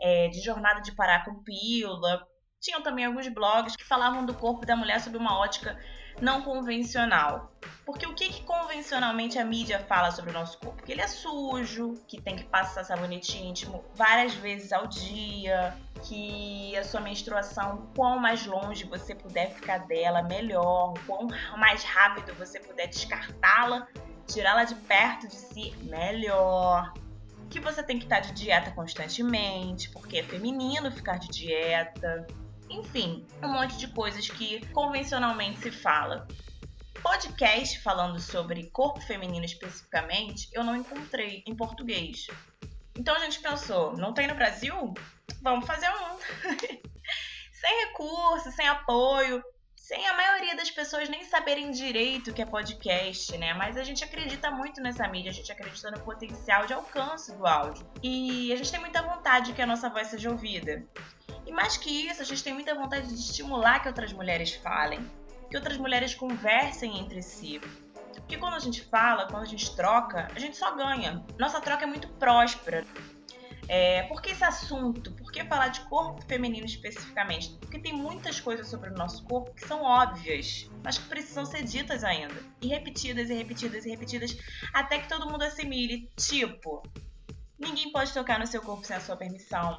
é, de jornada de parar com pílula, tinham também alguns blogs que falavam do corpo da mulher sob uma ótica não convencional. Porque o que, que convencionalmente a mídia fala sobre o nosso corpo? Que ele é sujo, que tem que passar sabonete íntimo várias vezes ao dia, que a sua menstruação, quão mais longe você puder ficar dela, melhor, quão mais rápido você puder descartá-la, tirá-la de perto de si, melhor. Que você tem que estar de dieta constantemente, porque é feminino ficar de dieta enfim, um monte de coisas que convencionalmente se fala. Podcast falando sobre corpo feminino especificamente, eu não encontrei em português. Então a gente pensou, não tem no Brasil? Vamos fazer um. sem recurso, sem apoio, sem a maioria das pessoas nem saberem direito o que é podcast, né? Mas a gente acredita muito nessa mídia, a gente acredita no potencial de alcance do áudio. E a gente tem muita vontade que a nossa voz seja ouvida. E mais que isso, a gente tem muita vontade de estimular que outras mulheres falem, que outras mulheres conversem entre si. Porque quando a gente fala, quando a gente troca, a gente só ganha. Nossa troca é muito próspera. É, por que esse assunto? Por que falar de corpo feminino especificamente? Porque tem muitas coisas sobre o nosso corpo que são óbvias, mas que precisam ser ditas ainda. E repetidas, e repetidas, e repetidas, até que todo mundo assimile. Tipo, ninguém pode tocar no seu corpo sem a sua permissão.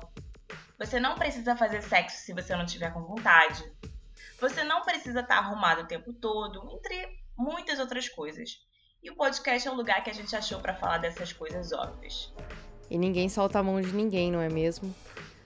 Você não precisa fazer sexo se você não tiver com vontade. Você não precisa estar arrumado o tempo todo, entre muitas outras coisas. E o podcast é um lugar que a gente achou para falar dessas coisas óbvias. E ninguém solta a mão de ninguém, não é mesmo?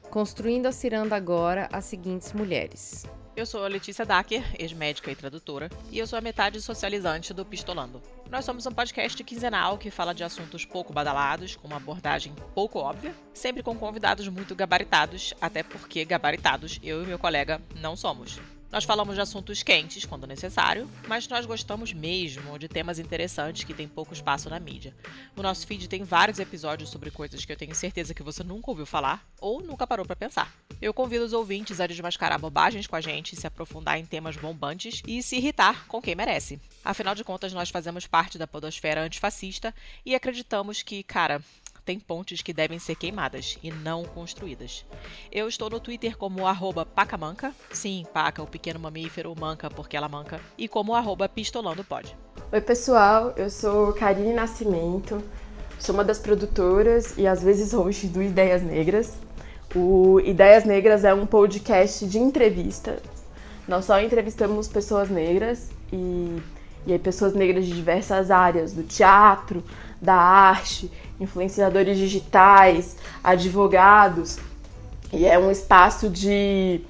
Construindo a Ciranda agora as seguintes mulheres. Eu sou a Letícia Dacker, ex-médica e tradutora, e eu sou a metade socializante do Pistolando. Nós somos um podcast quinzenal que fala de assuntos pouco badalados, com uma abordagem pouco óbvia, sempre com convidados muito gabaritados, até porque gabaritados eu e meu colega não somos. Nós falamos de assuntos quentes quando necessário, mas nós gostamos mesmo de temas interessantes que têm pouco espaço na mídia. O nosso feed tem vários episódios sobre coisas que eu tenho certeza que você nunca ouviu falar ou nunca parou para pensar. Eu convido os ouvintes a desmascarar bobagens com a gente, se aprofundar em temas bombantes e se irritar com quem merece. Afinal de contas, nós fazemos parte da podosfera antifascista e acreditamos que, cara, tem pontes que devem ser queimadas e não construídas. Eu estou no Twitter como arroba pacamanca, sim, paca, o pequeno mamífero, manca porque ela manca, e como arroba pistolandopod. Oi pessoal, eu sou Karine Nascimento, sou uma das produtoras e às vezes host do Ideias Negras. O Ideias Negras é um podcast de entrevistas. Nós só entrevistamos pessoas negras e, e aí pessoas negras de diversas áreas, do teatro, da arte, influenciadores digitais, advogados. E é um espaço de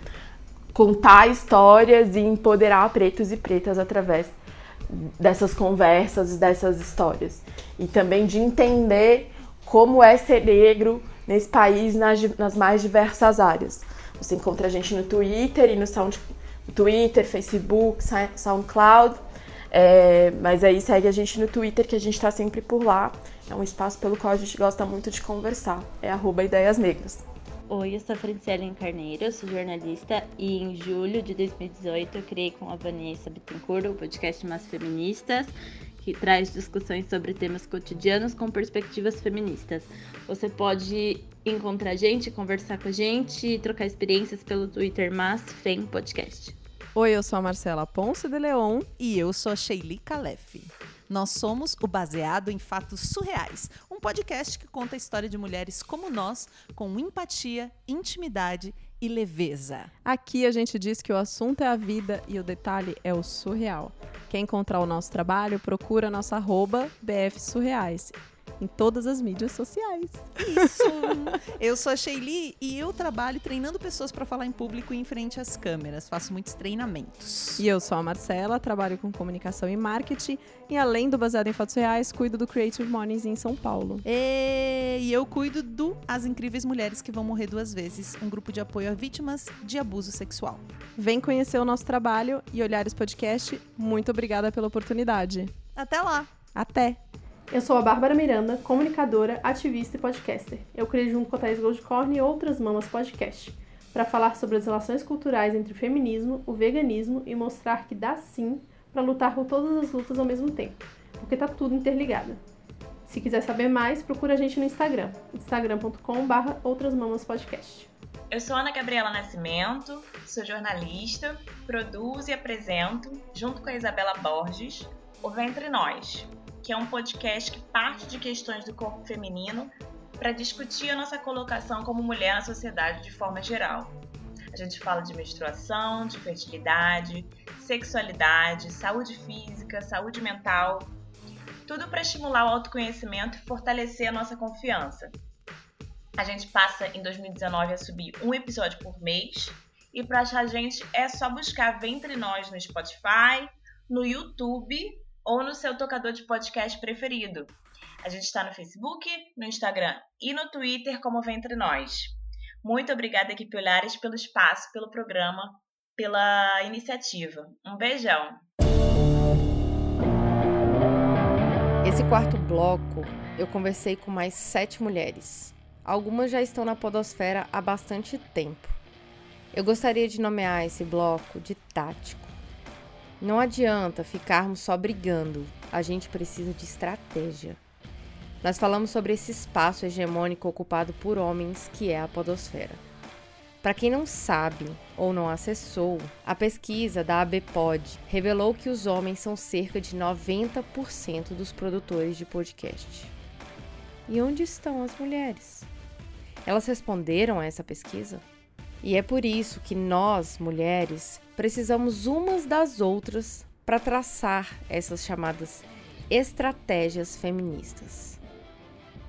contar histórias e empoderar pretos e pretas através dessas conversas e dessas histórias. E também de entender como é ser negro nesse país nas, nas mais diversas áreas. Você encontra a gente no Twitter e no Sound, Twitter, Facebook, SoundCloud. É, mas aí segue a gente no Twitter que a gente está sempre por lá. É um espaço pelo qual a gente gosta muito de conversar. É arroba Ideias Negras. Oi, eu sou a Franciele Carneiro, sou jornalista e em julho de 2018 eu criei com a Vanessa Bittencourt o podcast Mas Feministas, que traz discussões sobre temas cotidianos com perspectivas feministas. Você pode encontrar a gente, conversar com a gente, trocar experiências pelo Twitter Mas Fem Podcast. Oi, eu sou a Marcela Ponce de Leon. E eu sou a Sheili Calef. Nós somos o Baseado em Fatos Surreais, um podcast que conta a história de mulheres como nós, com empatia, intimidade e leveza. Aqui a gente diz que o assunto é a vida e o detalhe é o surreal. Quer encontrar o nosso trabalho? Procura nossa arroba BF Surreais em todas as mídias sociais. Isso! eu sou a Sheili e eu trabalho treinando pessoas para falar em público e em frente às câmeras. Faço muitos treinamentos. E eu sou a Marcela, trabalho com comunicação e marketing e além do Baseado em Fatos Reais, cuido do Creative Mornings em São Paulo. E eu cuido do As Incríveis Mulheres que Vão Morrer Duas Vezes, um grupo de apoio a vítimas de abuso sexual. Vem conhecer o nosso trabalho e olhar esse podcast. Muito obrigada pela oportunidade. Até lá! Até! Eu sou a Bárbara Miranda, comunicadora, ativista e podcaster. Eu criei junto com a Thais Goldcorn e outras mamas podcast, para falar sobre as relações culturais entre o feminismo, o veganismo e mostrar que dá sim para lutar por todas as lutas ao mesmo tempo, porque tá tudo interligado. Se quiser saber mais, procura a gente no Instagram, instagram.com.br outrasmamaspodcast. Eu sou Ana Gabriela Nascimento, sou jornalista, produzo e apresento, junto com a Isabela Borges, o Ventre Nós, que é um podcast que parte de questões do corpo feminino para discutir a nossa colocação como mulher na sociedade de forma geral. A gente fala de menstruação, de fertilidade, sexualidade, saúde física, saúde mental, tudo para estimular o autoconhecimento e fortalecer a nossa confiança. A gente passa em 2019 a subir um episódio por mês e para achar a gente é só buscar Ventre Nós no Spotify, no YouTube ou no seu tocador de podcast preferido. A gente está no Facebook, no Instagram e no Twitter como Ventre Nós. Muito obrigada, equipe Olhares, pelo espaço, pelo programa. pela iniciativa. Um beijão. Esse quarto bloco, eu conversei com mais sete mulheres. Algumas já estão na podosfera há bastante tempo. Eu gostaria de nomear esse bloco de tático. Não adianta ficarmos só brigando, a gente precisa de estratégia. Nós falamos sobre esse espaço hegemônico ocupado por homens que é a podosfera. Para quem não sabe ou não acessou, a pesquisa da ABPOD revelou que os homens são cerca de 90% dos produtores de podcast. E onde estão as mulheres? Elas responderam a essa pesquisa? E é por isso que nós, mulheres, precisamos umas das outras para traçar essas chamadas estratégias feministas.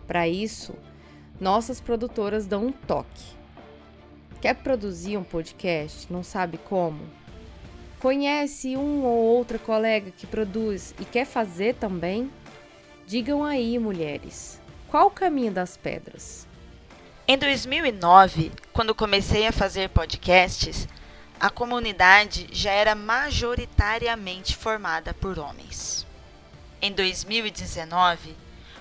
Para isso, nossas produtoras dão um toque Quer produzir um podcast? Não sabe como? Conhece um ou outra colega que produz e quer fazer também? Digam aí, mulheres, qual o caminho das pedras? Em 2009, quando comecei a fazer podcasts, a comunidade já era majoritariamente formada por homens. Em 2019,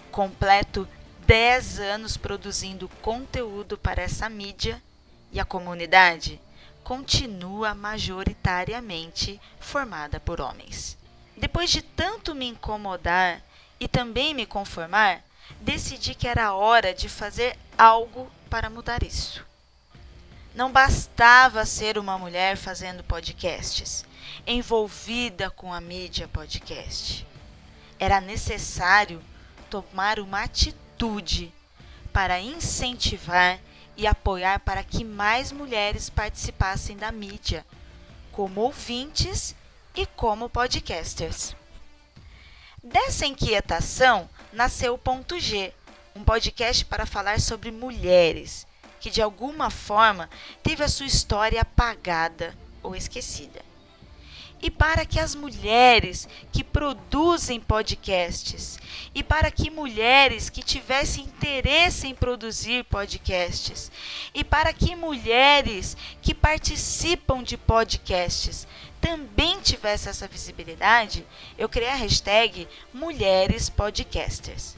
completo 10 anos produzindo conteúdo para essa mídia e a comunidade continua majoritariamente formada por homens. Depois de tanto me incomodar e também me conformar, decidi que era hora de fazer algo para mudar isso. Não bastava ser uma mulher fazendo podcasts, envolvida com a mídia podcast. Era necessário tomar uma atitude para incentivar e apoiar para que mais mulheres participassem da mídia, como ouvintes e como podcasters. Dessa inquietação nasceu o Ponto G, um podcast para falar sobre mulheres que de alguma forma teve a sua história apagada ou esquecida. E para que as mulheres que produzem podcasts e para que mulheres que tivessem interesse em produzir podcasts e para que mulheres que participam de podcasts também tivessem essa visibilidade, eu criei a hashtag Mulheres Podcasters,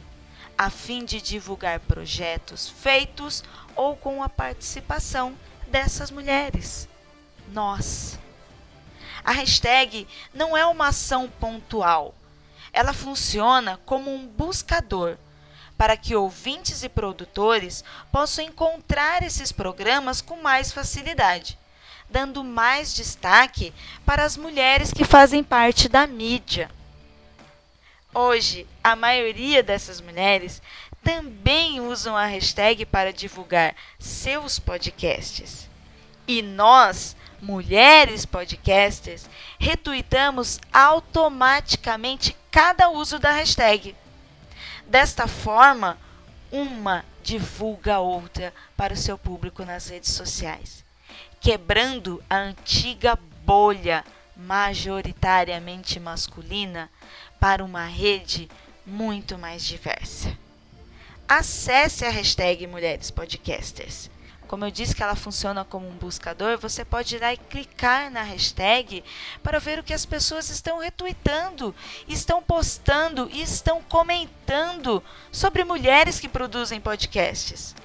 a fim de divulgar projetos feitos ou com a participação dessas mulheres. Nós a hashtag não é uma ação pontual. Ela funciona como um buscador para que ouvintes e produtores possam encontrar esses programas com mais facilidade, dando mais destaque para as mulheres que fazem parte da mídia. Hoje, a maioria dessas mulheres também usam a hashtag para divulgar seus podcasts. E nós mulheres podcasters, retuitamos automaticamente cada uso da hashtag. Desta forma, uma divulga a outra para o seu público nas redes sociais, quebrando a antiga bolha majoritariamente masculina para uma rede muito mais diversa. Acesse a hashtag Mulheres Podcasters como eu disse que ela funciona como um buscador, você pode ir lá e clicar na hashtag para ver o que as pessoas estão retweetando, estão postando e estão comentando sobre mulheres que produzem podcasts.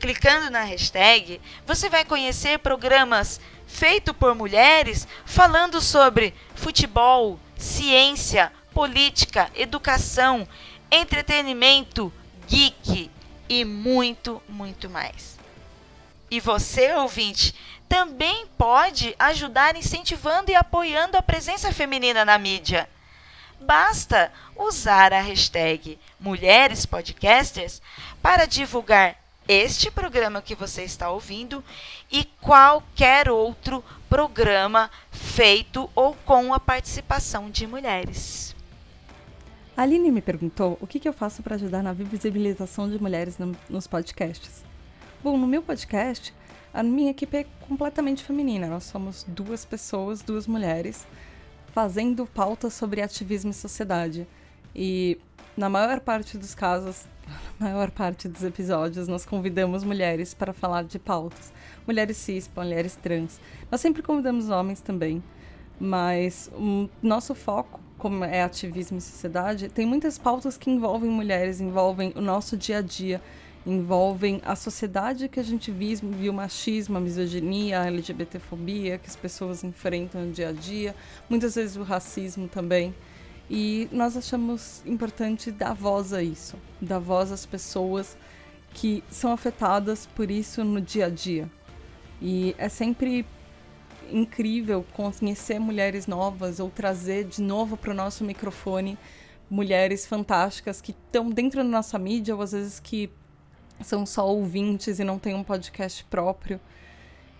Clicando na hashtag, você vai conhecer programas feitos por mulheres falando sobre futebol, ciência, política, educação, entretenimento, geek e muito, muito mais. E você, ouvinte, também pode ajudar incentivando e apoiando a presença feminina na mídia. Basta usar a hashtag Mulheres Podcasters para divulgar este programa que você está ouvindo e qualquer outro programa feito ou com a participação de mulheres. A Aline me perguntou o que, eu faço para ajudar na visibilização de mulheres no, nos podcasts. Bom, no meu podcast, a minha equipe é completamente feminina. Nós somos duas pessoas, duas mulheres, fazendo pautas sobre ativismo e sociedade. E na maior parte dos casos, na maior parte dos episódios, nós convidamos mulheres para falar de pautas. Mulheres cis, mulheres trans. Nós sempre convidamos homens também, mas o nosso foco, como é ativismo e sociedade, tem muitas pautas que envolvem mulheres, envolvem o nosso dia a dia, envolvem a sociedade que a gente vive, o machismo, a misoginia, a LGBTfobia que as pessoas enfrentam no dia a dia, muitas vezes o racismo também. E nós achamos importante dar voz a isso, dar voz às pessoas que são afetadas por isso no dia a dia. E é sempre incrível conhecer mulheres novas ou trazer de novo para o nosso microfone mulheres fantásticas que estão dentro da nossa mídia ou às vezes que são só ouvintes e não têm um podcast próprio,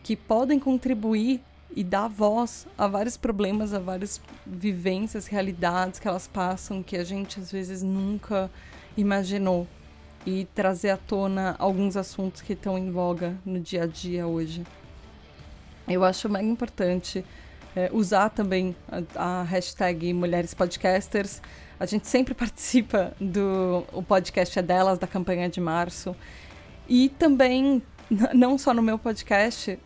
que podem contribuir e dar voz a vários problemas, a várias vivências, realidades que elas passam que a gente às vezes nunca imaginou e trazer à tona alguns assuntos que estão em voga no dia a dia hoje. Eu acho bem importante é, usar também a, a, hashtag Mulheres Podcasters. A gente sempre participa do o podcast é delas da campanha de março e também não só no meu podcast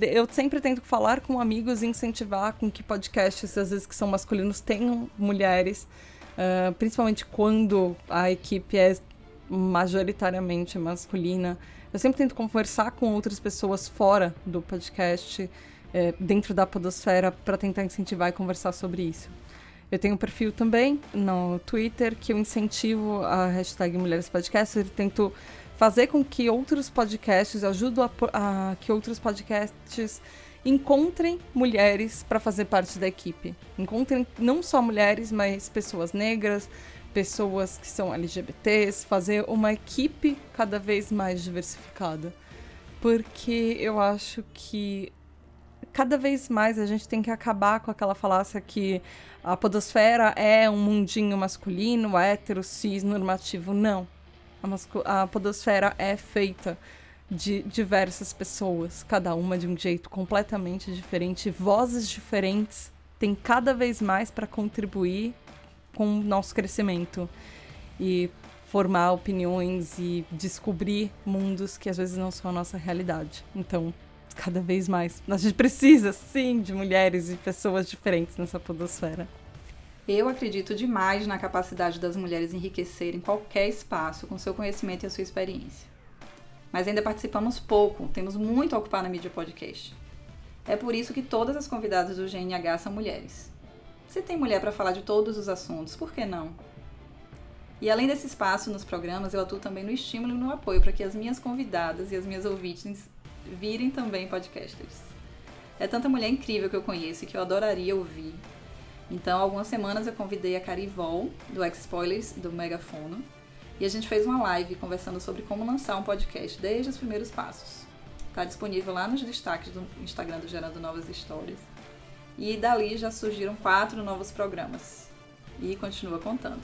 eu sempre tento falar com amigos e incentivar com que podcasts, às vezes que são masculinos, tenham mulheres, uh, principalmente quando a equipe é majoritariamente masculina. Eu sempre tento conversar com outras pessoas fora do podcast, é, dentro da podosfera, para tentar incentivar e conversar sobre isso. Eu tenho um perfil também no Twitter que eu incentivo a hashtag Mulheres Podcast. Eu tento fazer com que outros podcasts, ajudo a, a que outros podcasts encontrem mulheres para fazer parte da equipe. Encontrem não só mulheres, mas pessoas negras, pessoas que são LGBTs, fazer uma equipe cada vez mais diversificada. Porque eu acho que cada vez mais a gente tem que acabar com aquela falácia que a podosfera é um mundinho masculino, hétero, cis, normativo. Não a, a podosfera é feita de diversas pessoas, cada uma de um jeito completamente diferente, vozes diferentes, tem cada vez mais para contribuir com o nosso crescimento e formar opiniões e descobrir mundos que às vezes não são a nossa realidade. Então, cada vez mais, a gente precisa sim de mulheres e pessoas diferentes nessa podosfera. Eu acredito demais na capacidade das mulheres enriquecerem qualquer espaço com seu conhecimento e a sua experiência. Mas ainda participamos pouco, temos muito a ocupar na mídia podcast. É por isso que todas as convidadas do GNH são mulheres. Se tem mulher para falar de todos os assuntos, por que não? E além desse espaço nos programas, eu atuo também no estímulo e no apoio para que as minhas convidadas e as minhas ouvintes virem também podcasters. É tanta mulher incrível que eu conheço e que eu adoraria ouvir então, algumas semanas eu convidei a Carivol, do X-Spoilers, do Megafono, e a gente fez uma live conversando sobre como lançar um podcast desde os primeiros passos. Está disponível lá nos destaques do Instagram do Gerando Novas Histórias. E dali já surgiram quatro novos programas. E continua contando.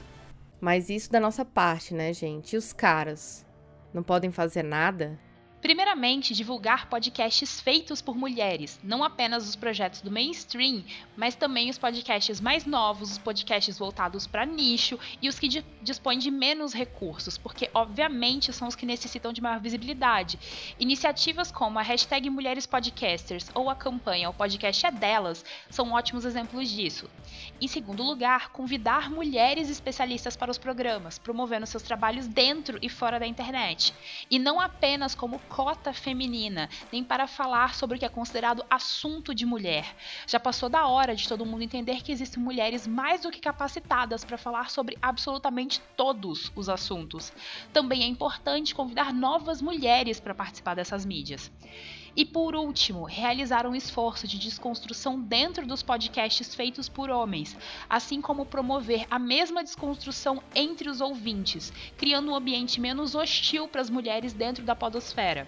Mas isso da nossa parte, né, gente? E os caras? Não podem fazer nada? Primeiramente, divulgar podcasts feitos por mulheres, não apenas os projetos do mainstream, mas também os podcasts mais novos, os podcasts voltados para nicho e os que dispõem de menos recursos, porque obviamente são os que necessitam de maior visibilidade. Iniciativas como a hashtag Mulheres Podcasters ou a campanha O Podcast é Delas são ótimos exemplos disso. Em segundo lugar, convidar mulheres especialistas para os programas, promovendo seus trabalhos dentro e fora da internet, e não apenas como cota feminina, nem para falar sobre o que é considerado assunto de mulher. Já passou da hora de todo mundo entender que existem mulheres mais do que capacitadas para falar sobre absolutamente todos os assuntos. Também é importante convidar novas mulheres para participar dessas mídias. E por último, realizar um esforço de desconstrução dentro dos podcasts feitos por homens, assim como promover a mesma desconstrução entre os ouvintes, criando um ambiente menos hostil para as mulheres dentro da podosfera.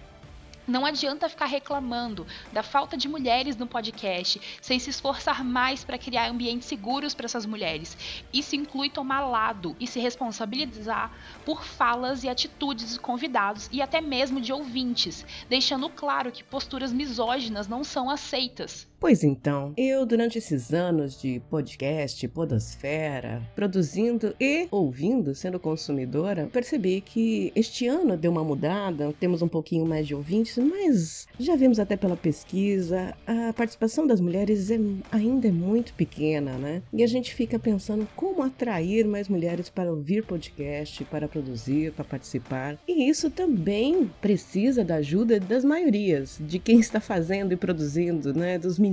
Não adianta ficar reclamando da falta de mulheres no podcast sem se esforçar mais para criar ambientes seguros para essas mulheres. Isso inclui tomar lado e se responsabilizar por falas e atitudes de convidados e até mesmo de ouvintes, deixando claro que posturas misóginas não são aceitas. Pois então, eu durante esses anos de podcast, podosfera, produzindo e ouvindo, sendo consumidora, percebi que este ano deu uma mudada, temos um pouquinho mais de ouvintes, mas já vimos até pela pesquisa, a participação das mulheres é, ainda é muito pequena, né? E a gente fica pensando como atrair mais mulheres para ouvir podcast, para produzir, para participar. E isso também precisa da ajuda das maiorias, de quem está fazendo e produzindo, né? Dos meninos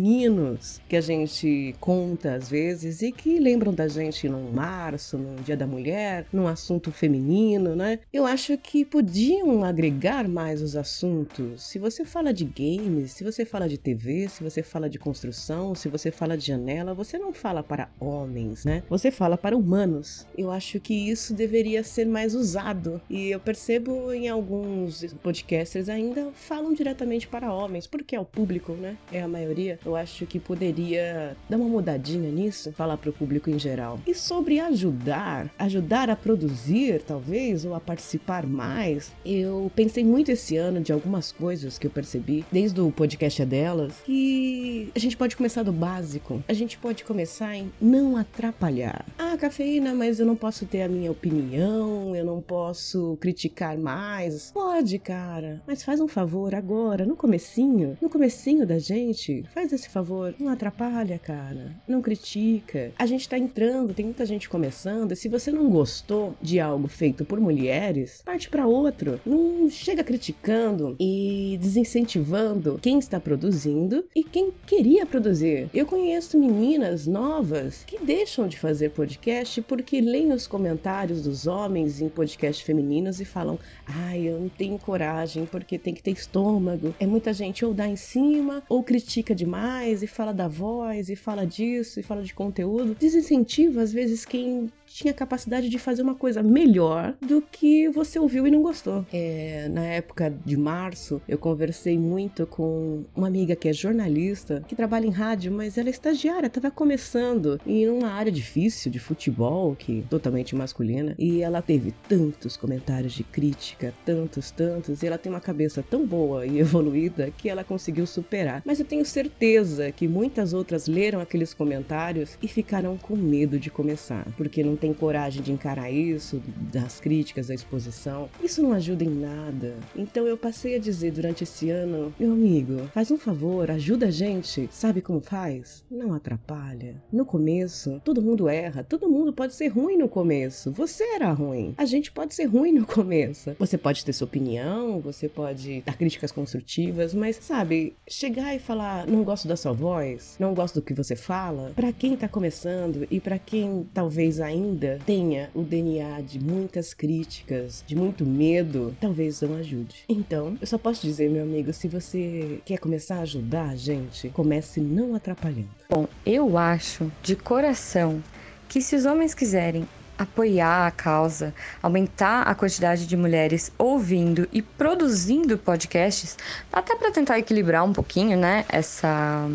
que a gente conta às vezes e que lembram da gente no março, no Dia da Mulher, num assunto feminino, né? Eu acho que podiam agregar mais os assuntos. Se você fala de games, se você fala de TV, se você fala de construção, se você fala de janela, você não fala para homens, né? Você fala para humanos. Eu acho que isso deveria ser mais usado. E eu percebo em alguns podcasters ainda falam diretamente para homens, porque é o público, né? É a maioria eu acho que poderia dar uma mudadinha nisso, falar para o público em geral. E sobre ajudar, ajudar a produzir, talvez, ou a participar mais, eu pensei muito esse ano de algumas coisas que eu percebi, desde o podcast é delas, que a gente pode começar do básico. A gente pode começar em não atrapalhar. Ah, cafeína, mas eu não posso ter a minha opinião, eu não posso criticar mais. Pode, cara, mas faz um favor agora, no comecinho, no comecinho da gente, faz esse favor, não atrapalha, cara. Não critica. A gente tá entrando, tem muita gente começando, se você não gostou de algo feito por mulheres, parte para outro. Não chega criticando e desincentivando quem está produzindo e quem queria produzir. Eu conheço meninas novas que deixam de fazer podcast porque leem os comentários dos homens em podcast femininos e falam: "Ai, eu não tenho coragem porque tem que ter estômago". É muita gente ou dá em cima ou critica demais mais e fala da voz e fala disso e fala de conteúdo, desincentiva às vezes quem tinha capacidade de fazer uma coisa melhor do que você ouviu e não gostou. É, na época de março, eu conversei muito com uma amiga que é jornalista, que trabalha em rádio, mas ela é estagiária, estava começando em uma área difícil de futebol, que é totalmente masculina, e ela teve tantos comentários de crítica, tantos, tantos, e ela tem uma cabeça tão boa e evoluída que ela conseguiu superar. Mas eu tenho certeza que muitas outras leram aqueles comentários e ficaram com medo de começar, porque não tem coragem de encarar isso, das críticas, da exposição, isso não ajuda em nada. Então eu passei a dizer durante esse ano, meu amigo, faz um favor, ajuda a gente. Sabe como faz? Não atrapalha. No começo, todo mundo erra, todo mundo pode ser ruim no começo. Você era ruim. A gente pode ser ruim no começo. Você pode ter sua opinião, você pode dar críticas construtivas, mas sabe, chegar e falar, não gosto da sua voz, não gosto do que você fala, para quem tá começando e para quem talvez ainda ainda tenha o DNA de muitas críticas, de muito medo, talvez não ajude. Então, eu só posso dizer, meu amigo, se você quer começar a ajudar a gente, comece não atrapalhando. Bom, eu acho de coração que se os homens quiserem apoiar a causa, aumentar a quantidade de mulheres ouvindo e produzindo podcasts, até para tentar equilibrar um pouquinho, né, essa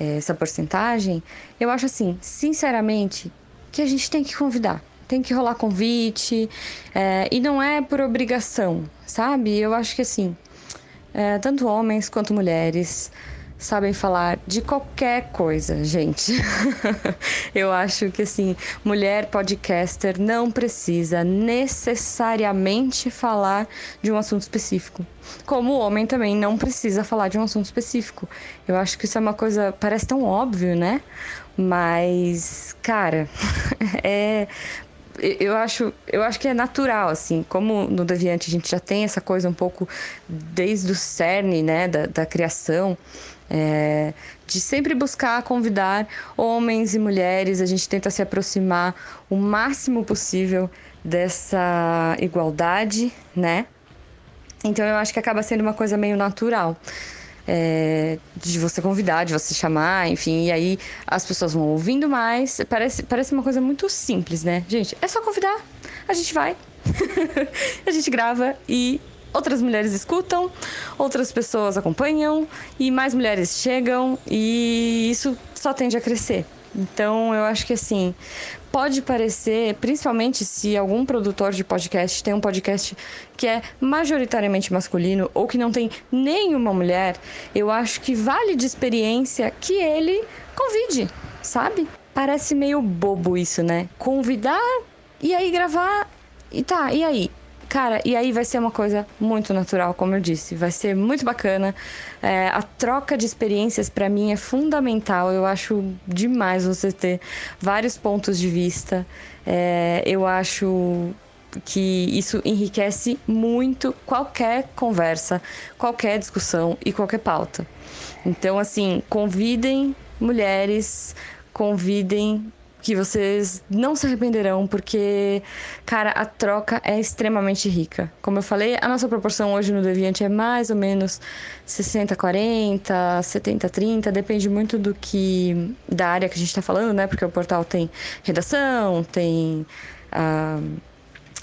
essa porcentagem, eu acho assim, sinceramente, que a gente tem que convidar. Tem que rolar convite. É, e não é por obrigação, sabe? Eu acho que assim, é, tanto homens quanto mulheres sabem falar de qualquer coisa, gente. eu acho que assim, mulher podcaster não precisa necessariamente falar de um assunto específico. Como o homem também não precisa falar de um assunto específico. Eu acho que isso é uma coisa, parece tão óbvio, né? Mas, cara, é eu acho, eu acho que é natural, assim, como no Deviante a gente já tem essa coisa um pouco desde o cerne, né, da, da criação, é, de sempre buscar convidar homens e mulheres, a gente tenta se aproximar o máximo possível dessa igualdade, né? Então eu acho que acaba sendo uma coisa meio natural é, de você convidar, de você chamar, enfim, e aí as pessoas vão ouvindo mais. Parece, parece uma coisa muito simples, né? Gente, é só convidar, a gente vai, a gente grava e outras mulheres escutam, outras pessoas acompanham e mais mulheres chegam e isso só tende a crescer. Então eu acho que assim, pode parecer, principalmente se algum produtor de podcast tem um podcast que é majoritariamente masculino ou que não tem nenhuma mulher, eu acho que vale de experiência que ele convide, sabe? Parece meio bobo isso, né? Convidar e aí gravar e tá, e aí? Cara, e aí vai ser uma coisa muito natural, como eu disse. Vai ser muito bacana. É, a troca de experiências para mim é fundamental. Eu acho demais você ter vários pontos de vista. É, eu acho que isso enriquece muito qualquer conversa, qualquer discussão e qualquer pauta. Então, assim, convidem mulheres, convidem que vocês não se arrependerão, porque, cara, a troca é extremamente rica. Como eu falei, a nossa proporção hoje no Deviant é mais ou menos 60-40, 70-30, depende muito do que. da área que a gente está falando, né? Porque o portal tem redação, tem. Ah,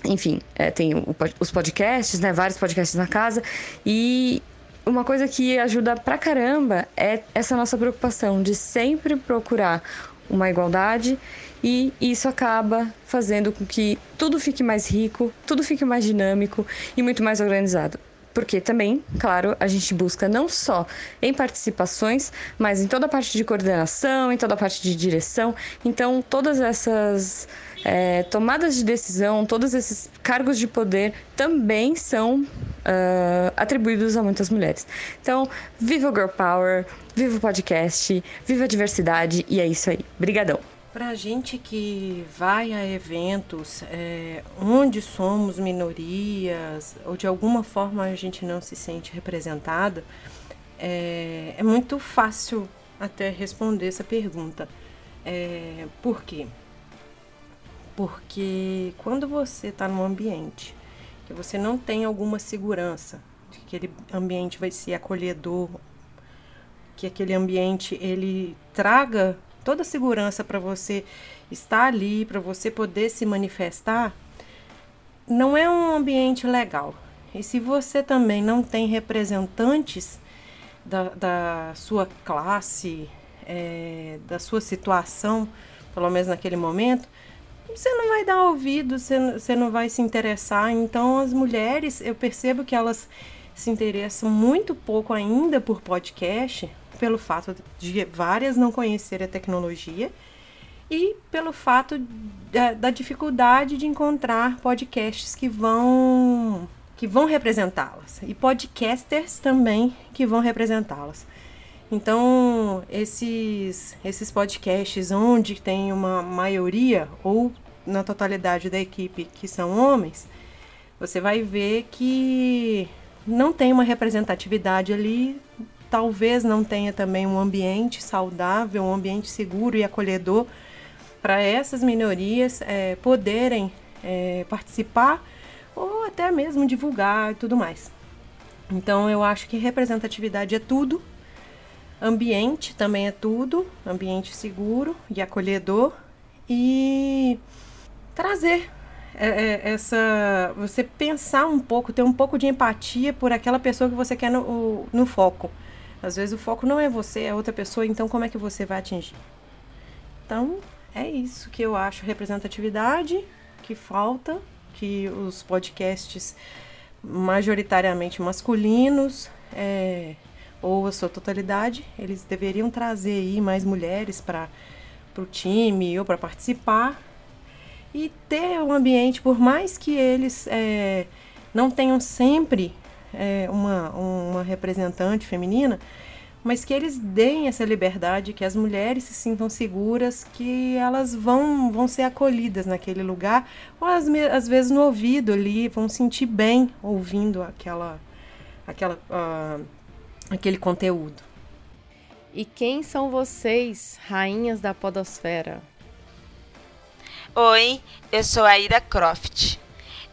enfim, é, tem o, os podcasts, né? Vários podcasts na casa. E uma coisa que ajuda pra caramba é essa nossa preocupação de sempre procurar uma igualdade e isso acaba fazendo com que tudo fique mais rico, tudo fique mais dinâmico e muito mais organizado. Porque também, claro, a gente busca não só em participações, mas em toda a parte de coordenação, em toda a parte de direção. Então, todas essas é, tomadas de decisão, todos esses cargos de poder também são uh, atribuídos a muitas mulheres. Então, viva o Girl Power, viva o podcast, viva a diversidade e é isso aí. Brigadão. Para gente que vai a eventos é, onde somos minorias ou de alguma forma a gente não se sente representada, é, é muito fácil até responder essa pergunta. É, por quê? Porque quando você está num ambiente que você não tem alguma segurança de que aquele ambiente vai ser acolhedor, que aquele ambiente ele traga toda a segurança para você estar ali, para você poder se manifestar, não é um ambiente legal. E se você também não tem representantes da, da sua classe, é, da sua situação, pelo menos naquele momento, você não vai dar ouvido, você, você não vai se interessar. Então, as mulheres, eu percebo que elas se interessam muito pouco ainda por podcast, pelo fato de várias não conhecerem a tecnologia e pelo fato da, da dificuldade de encontrar podcasts que vão que vão representá-las e podcasters também que vão representá-las. Então, esses, esses podcasts onde tem uma maioria ou na totalidade da equipe que são homens, você vai ver que não tem uma representatividade ali, talvez não tenha também um ambiente saudável, um ambiente seguro e acolhedor para essas minorias é, poderem é, participar ou até mesmo divulgar e tudo mais. Então eu acho que representatividade é tudo Ambiente também é tudo, ambiente seguro e acolhedor e trazer é, é, essa você pensar um pouco, ter um pouco de empatia por aquela pessoa que você quer no, no foco. Às vezes o foco não é você, é outra pessoa, então como é que você vai atingir? Então, é isso que eu acho representatividade que falta, que os podcasts majoritariamente masculinos é, ou a sua totalidade, eles deveriam trazer aí mais mulheres para o time ou para participar e ter um ambiente, por mais que eles é, não tenham sempre é, uma, uma representante feminina, mas que eles deem essa liberdade, que as mulheres se sintam seguras, que elas vão, vão ser acolhidas naquele lugar, ou às, às vezes no ouvido ali, vão sentir bem ouvindo aquela, aquela uh, aquele conteúdo. E quem são vocês, rainhas da podosfera? Oi, eu sou a Ira Croft.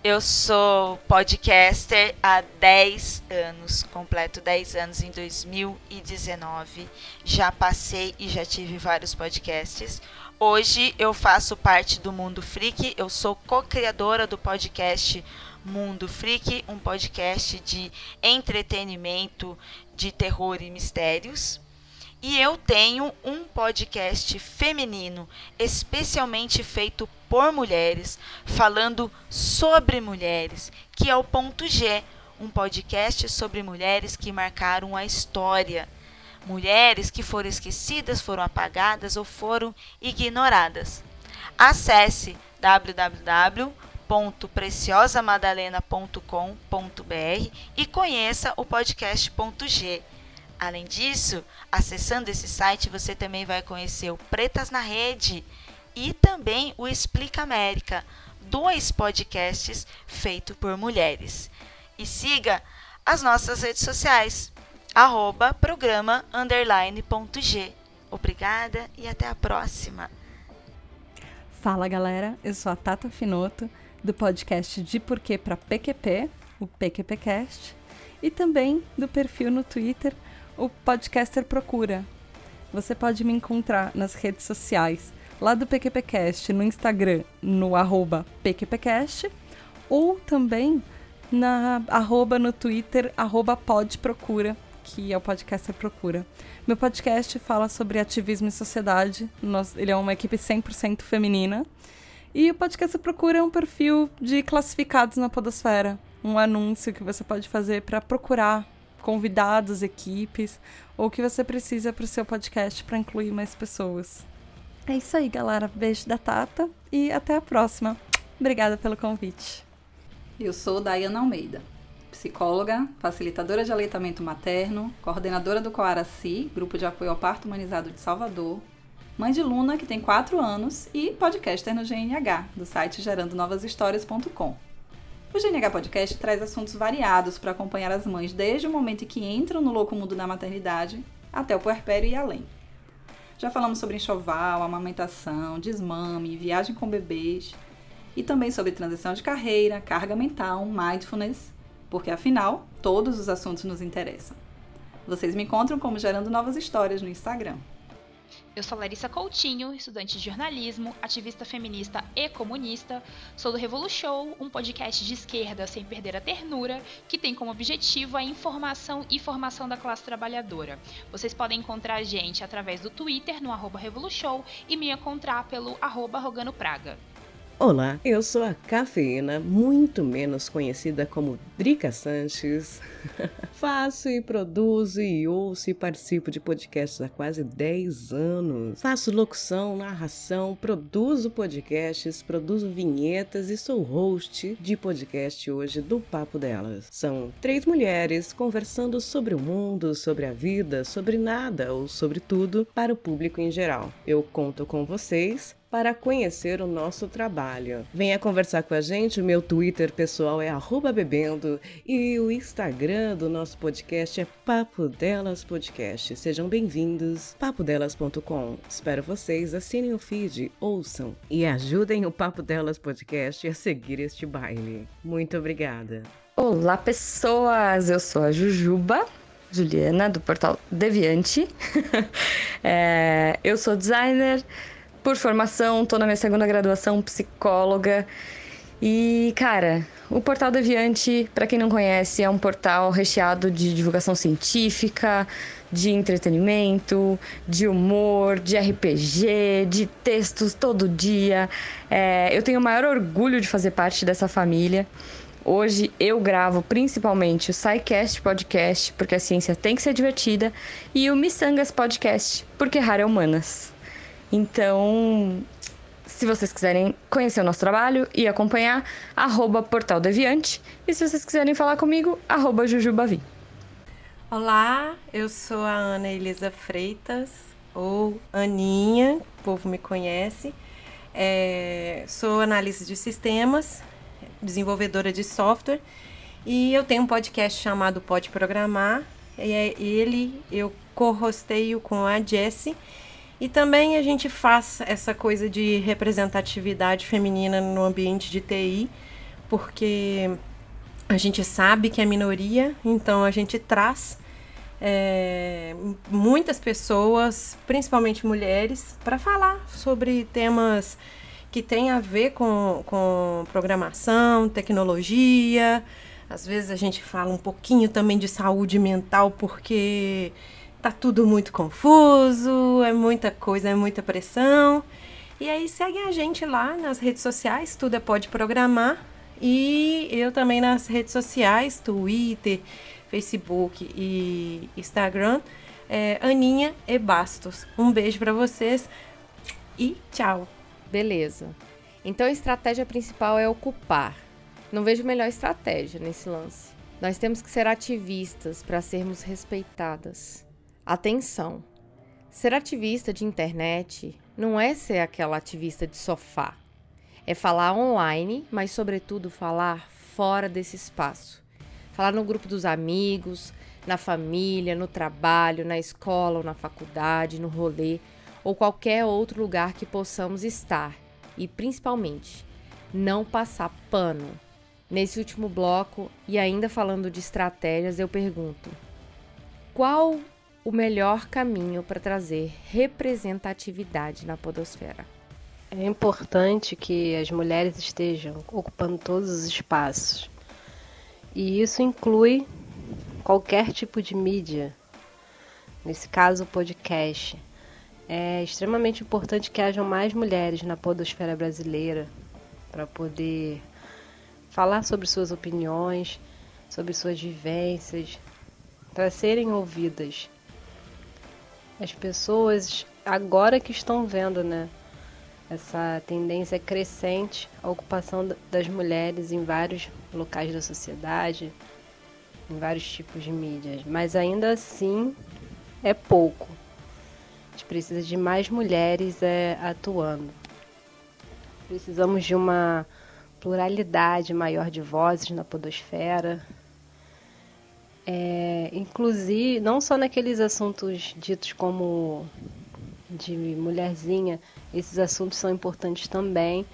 Eu sou podcaster há 10 anos, completo 10 anos em 2019. Já passei e já tive vários podcasts. Hoje eu faço parte do Mundo Freak, eu sou co-criadora do podcast Mundo Freak, um podcast de entretenimento, de terror e mistérios. E eu tenho um podcast feminino especialmente feito por mulheres, falando sobre mulheres, que é o Ponto G, um podcast sobre mulheres que marcaram a história. Mulheres que foram esquecidas, foram apagadas ou foram ignoradas. Acesse www.preciosamadalena.com.br e conheça o podcast Ponto G. Além disso, acessando esse site, você também vai conhecer o Pretas na Rede e também o Explica América, dois podcasts feitos por mulheres. E siga as nossas redes sociais, arroba programa underline ponto G. Obrigada e até a próxima. Fala galera, eu sou a Tata Finoto, do podcast De Porquê para PQP, o PQPcast, e também do perfil no Twitter, o Podcaster Procura. Você pode me encontrar nas redes sociais, lá do PQPcast, no Instagram, no arroba PQPcast, ou também na arroba no Twitter, arroba podprocura, que é o Podcaster Procura. Meu podcast fala sobre ativismo e sociedade. Nós, ele é uma equipe 100% feminina. E o Podcast Procura um perfil de classificados na podosfera. Um anúncio que você pode fazer para procurar convidados, equipes, ou o que você precisa para o seu podcast para incluir mais pessoas. É isso aí, galera. Beijo da Tata e até a próxima. Obrigada pelo convite. Eu sou Dayana Almeida psicóloga, facilitadora de aleitamento materno, coordenadora do Coaraci, Grupo de Apoio ao Parto Humanizado de Salvador, mãe de Luna, que tem 4 anos, e podcaster no GNH, do site gerandonovashistórias.com. O GNH Podcast traz assuntos variados para acompanhar as mães desde o momento em que entram no louco mundo da maternidade até o puerpério e além. Já falamos sobre enxoval, amamentação, desmame, viagem com bebês e também sobre transição de carreira, carga mental, mindfulness porque afinal, todos os assuntos nos interessam. Vocês me encontram como Gerando Novas Histórias no Instagram. Eu sou Larissa Coutinho, estudante de jornalismo, ativista feminista e comunista. Sou do Revolu Show, um podcast de esquerda sem perder a ternura, que tem como objetivo a informação e formação da classe trabalhadora. Vocês podem encontrar a gente através do Twitter no arroba Revolution e me encontrar pelo arroba Rogano Praga. Olá, eu sou a Cafeína, muito menos conhecida como Drica Sanches. Faço e produzo e ouço e participo de podcasts há quase 10 anos. Faço locução, narração, produzo podcasts, produzo vinhetas e sou host de podcast hoje do Papo Delas. São três mulheres conversando sobre o mundo, sobre a vida, sobre nada ou sobre tudo para o público em geral. Eu conto com vocês para conhecer o nosso trabalho. Venha conversar com a gente, o meu Twitter pessoal é bebendo e o Instagram do nosso podcast é Papo Delas Podcast. Sejam bem-vindos, papodelas.com. Espero vocês, assinem o feed, ouçam e ajudem o Papo Delas Podcast a seguir este baile. Muito obrigada. Olá, pessoas! Eu sou a Jujuba. Juliana, do portal Deviante. é, eu sou designer, por formação, estou na minha segunda graduação, psicóloga. E, cara, o Portal Deviante, para quem não conhece, é um portal recheado de divulgação científica, de entretenimento, de humor, de RPG, de textos todo dia. É, eu tenho o maior orgulho de fazer parte dessa família. Hoje eu gravo principalmente o SciCast Podcast, porque a ciência tem que ser divertida, e o Missangas Podcast, porque raro é humanas. Então, se vocês quiserem conhecer o nosso trabalho e acompanhar, arroba Portal Deviante. E se vocês quiserem falar comigo, arroba Jujubavi. Olá, eu sou a Ana Elisa Freitas, ou Aninha, o povo me conhece. É, sou analista de sistemas, desenvolvedora de software, e eu tenho um podcast chamado Pode Programar. E é ele eu co-hosteio com a Jessie e também a gente faz essa coisa de representatividade feminina no ambiente de TI, porque a gente sabe que é minoria, então a gente traz é, muitas pessoas, principalmente mulheres, para falar sobre temas que têm a ver com, com programação, tecnologia. Às vezes a gente fala um pouquinho também de saúde mental, porque tá tudo muito confuso, é muita coisa, é muita pressão. E aí segue a gente lá nas redes sociais, tudo é pode programar. E eu também nas redes sociais, Twitter, Facebook e Instagram, é, Aninha e Bastos. Um beijo para vocês e tchau. Beleza. Então a estratégia principal é ocupar. Não vejo melhor estratégia nesse lance. Nós temos que ser ativistas para sermos respeitadas. Atenção! Ser ativista de internet não é ser aquela ativista de sofá. É falar online, mas, sobretudo, falar fora desse espaço. Falar no grupo dos amigos, na família, no trabalho, na escola ou na faculdade, no rolê ou qualquer outro lugar que possamos estar. E, principalmente, não passar pano. Nesse último bloco, e ainda falando de estratégias, eu pergunto: qual o melhor caminho para trazer representatividade na podosfera. É importante que as mulheres estejam ocupando todos os espaços. E isso inclui qualquer tipo de mídia. Nesse caso, o podcast. É extremamente importante que hajam mais mulheres na podosfera brasileira para poder falar sobre suas opiniões, sobre suas vivências, para serem ouvidas as pessoas agora que estão vendo, né? Essa tendência crescente à ocupação das mulheres em vários locais da sociedade, em vários tipos de mídias. Mas ainda assim é pouco. A gente precisa de mais mulheres é, atuando. Precisamos de uma pluralidade maior de vozes na podosfera, é, inclusive, não só naqueles assuntos ditos como de mulherzinha, esses assuntos são importantes também,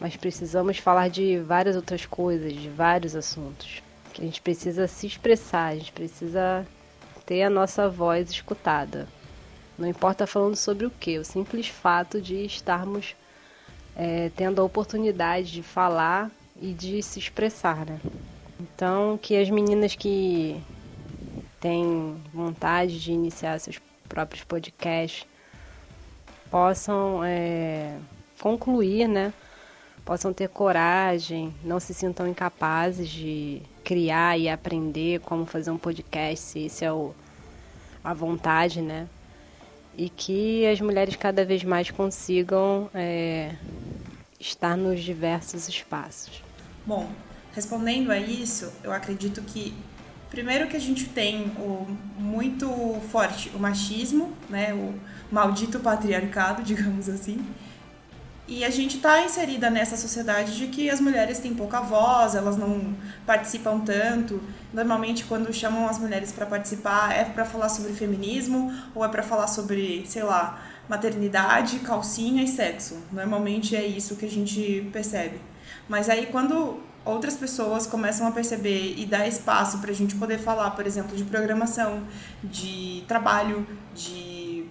mas precisamos falar de várias outras coisas, de vários assuntos. Que a gente precisa se expressar, a gente precisa ter a nossa voz escutada. Não importa falando sobre o que, o simples fato de estarmos é, tendo a oportunidade de falar e de se expressar, né? Então, que as meninas que têm vontade de iniciar seus próprios podcasts possam é, concluir, né? Possam ter coragem, não se sintam incapazes de criar e aprender como fazer um podcast, se esse é o, a vontade, né? E que as mulheres cada vez mais consigam é, estar nos diversos espaços. Bom, respondendo a isso, eu acredito que Primeiro que a gente tem o muito forte o machismo, né, o maldito patriarcado, digamos assim. E a gente está inserida nessa sociedade de que as mulheres têm pouca voz, elas não participam tanto. Normalmente, quando chamam as mulheres para participar, é para falar sobre feminismo ou é para falar sobre, sei lá, maternidade, calcinha e sexo. Normalmente é isso que a gente percebe. Mas aí, quando outras pessoas começam a perceber e dar espaço para a gente poder falar, por exemplo, de programação, de trabalho, de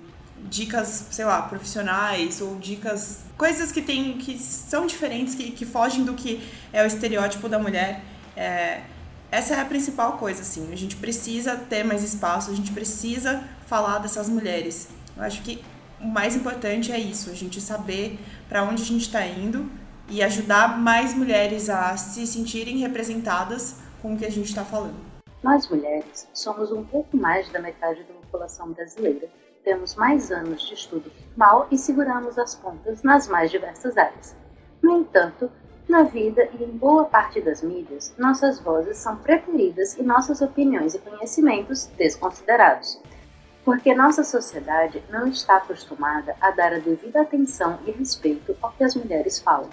dicas, sei lá, profissionais ou dicas, coisas que tem que são diferentes, que, que fogem do que é o estereótipo da mulher. É, essa é a principal coisa, assim. A gente precisa ter mais espaço, a gente precisa falar dessas mulheres. Eu acho que o mais importante é isso, a gente saber para onde a gente está indo e ajudar mais mulheres a se sentirem representadas com o que a gente está falando. Nós mulheres somos um pouco mais da metade da população brasileira, temos mais anos de estudo formal e seguramos as pontas nas mais diversas áreas. No entanto, na vida e em boa parte das mídias, nossas vozes são preferidas e nossas opiniões e conhecimentos desconsiderados. Porque nossa sociedade não está acostumada a dar a devida atenção e respeito ao que as mulheres falam.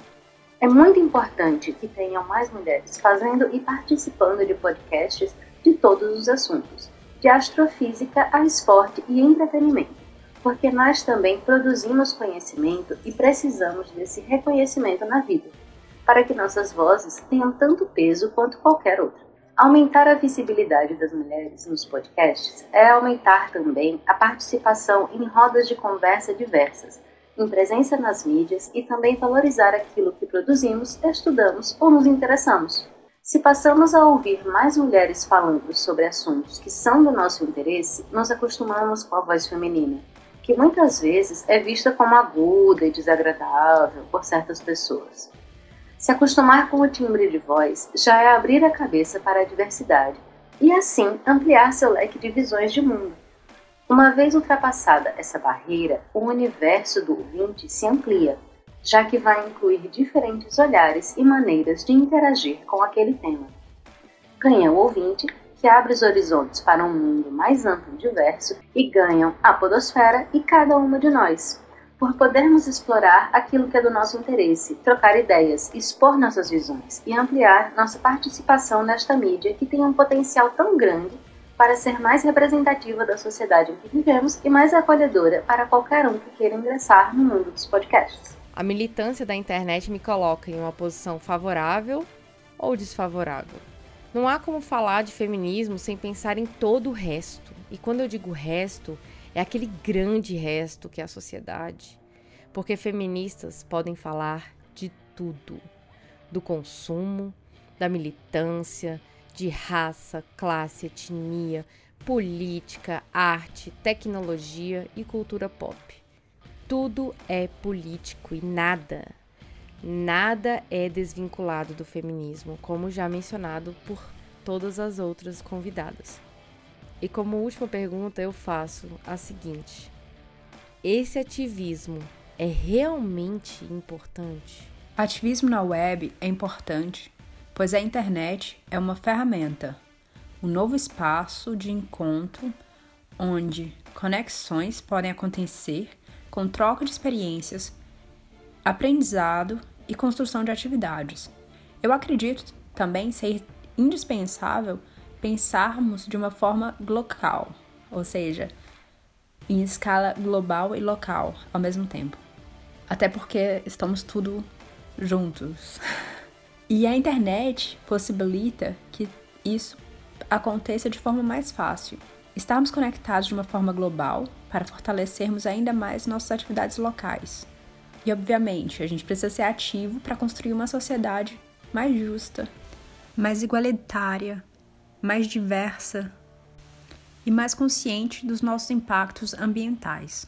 É muito importante que tenham mais mulheres fazendo e participando de podcasts de todos os assuntos, de astrofísica a esporte e entretenimento, porque nós também produzimos conhecimento e precisamos desse reconhecimento na vida, para que nossas vozes tenham tanto peso quanto qualquer outra. Aumentar a visibilidade das mulheres nos podcasts é aumentar também a participação em rodas de conversa diversas em presença nas mídias e também valorizar aquilo que produzimos, estudamos ou nos interessamos. Se passamos a ouvir mais mulheres falando sobre assuntos que são do nosso interesse, nos acostumamos com a voz feminina, que muitas vezes é vista como aguda e desagradável por certas pessoas. Se acostumar com o timbre de voz já é abrir a cabeça para a diversidade e assim ampliar seu leque de visões de mundo. Uma vez ultrapassada essa barreira, o universo do ouvinte se amplia já que vai incluir diferentes olhares e maneiras de interagir com aquele tema. Ganha o ouvinte, que abre os horizontes para um mundo mais amplo e diverso, e ganham a Podosfera e cada uma de nós, por podermos explorar aquilo que é do nosso interesse, trocar ideias, expor nossas visões e ampliar nossa participação nesta mídia que tem um potencial tão grande para ser mais representativa da sociedade em que vivemos e mais acolhedora para qualquer um que queira ingressar no mundo dos podcasts. A militância da internet me coloca em uma posição favorável ou desfavorável. Não há como falar de feminismo sem pensar em todo o resto. E quando eu digo resto, é aquele grande resto que é a sociedade. Porque feministas podem falar de tudo: do consumo, da militância, de raça, classe, etnia, política, arte, tecnologia e cultura pop tudo é político e nada, nada é desvinculado do feminismo, como já mencionado por todas as outras convidadas. E como última pergunta, eu faço a seguinte: esse ativismo é realmente importante? Ativismo na web é importante, pois a internet é uma ferramenta, um novo espaço de encontro onde conexões podem acontecer com troca de experiências, aprendizado e construção de atividades. Eu acredito também ser indispensável pensarmos de uma forma local, ou seja, em escala global e local ao mesmo tempo. Até porque estamos tudo juntos. E a internet possibilita que isso aconteça de forma mais fácil. Estarmos conectados de uma forma global para fortalecermos ainda mais nossas atividades locais. E, obviamente, a gente precisa ser ativo para construir uma sociedade mais justa, mais igualitária, mais diversa e mais consciente dos nossos impactos ambientais.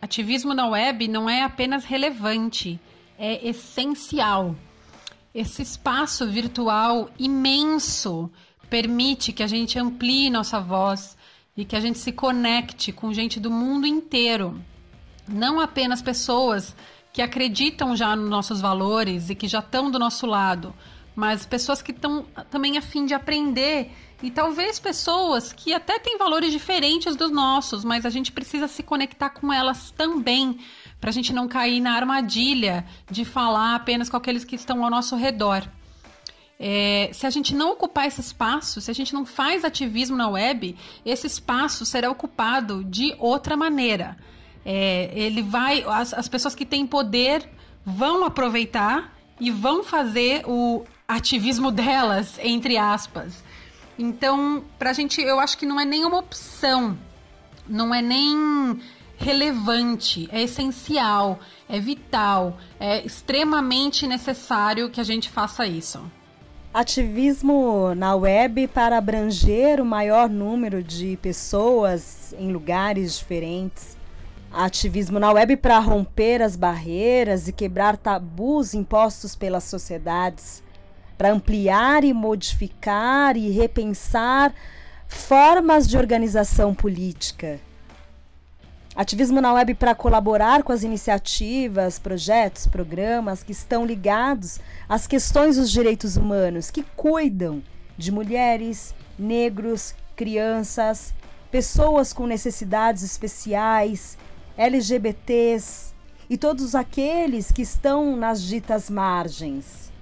Ativismo na web não é apenas relevante, é essencial. Esse espaço virtual imenso permite que a gente amplie nossa voz, e que a gente se conecte com gente do mundo inteiro. Não apenas pessoas que acreditam já nos nossos valores e que já estão do nosso lado, mas pessoas que estão também a fim de aprender e talvez pessoas que até têm valores diferentes dos nossos, mas a gente precisa se conectar com elas também, para a gente não cair na armadilha de falar apenas com aqueles que estão ao nosso redor. É, se a gente não ocupar esse espaço, se a gente não faz ativismo na web, esse espaço será ocupado de outra maneira. É, ele vai, as, as pessoas que têm poder vão aproveitar e vão fazer o ativismo delas, entre aspas. Então, pra gente, eu acho que não é nenhuma opção, não é nem relevante, é essencial, é vital, é extremamente necessário que a gente faça isso. Ativismo na web para abranger o maior número de pessoas em lugares diferentes. Ativismo na web para romper as barreiras e quebrar tabus impostos pelas sociedades, para ampliar e modificar e repensar formas de organização política Ativismo na web para colaborar com as iniciativas, projetos, programas que estão ligados às questões dos direitos humanos, que cuidam de mulheres, negros, crianças, pessoas com necessidades especiais, LGBTs e todos aqueles que estão nas ditas margens.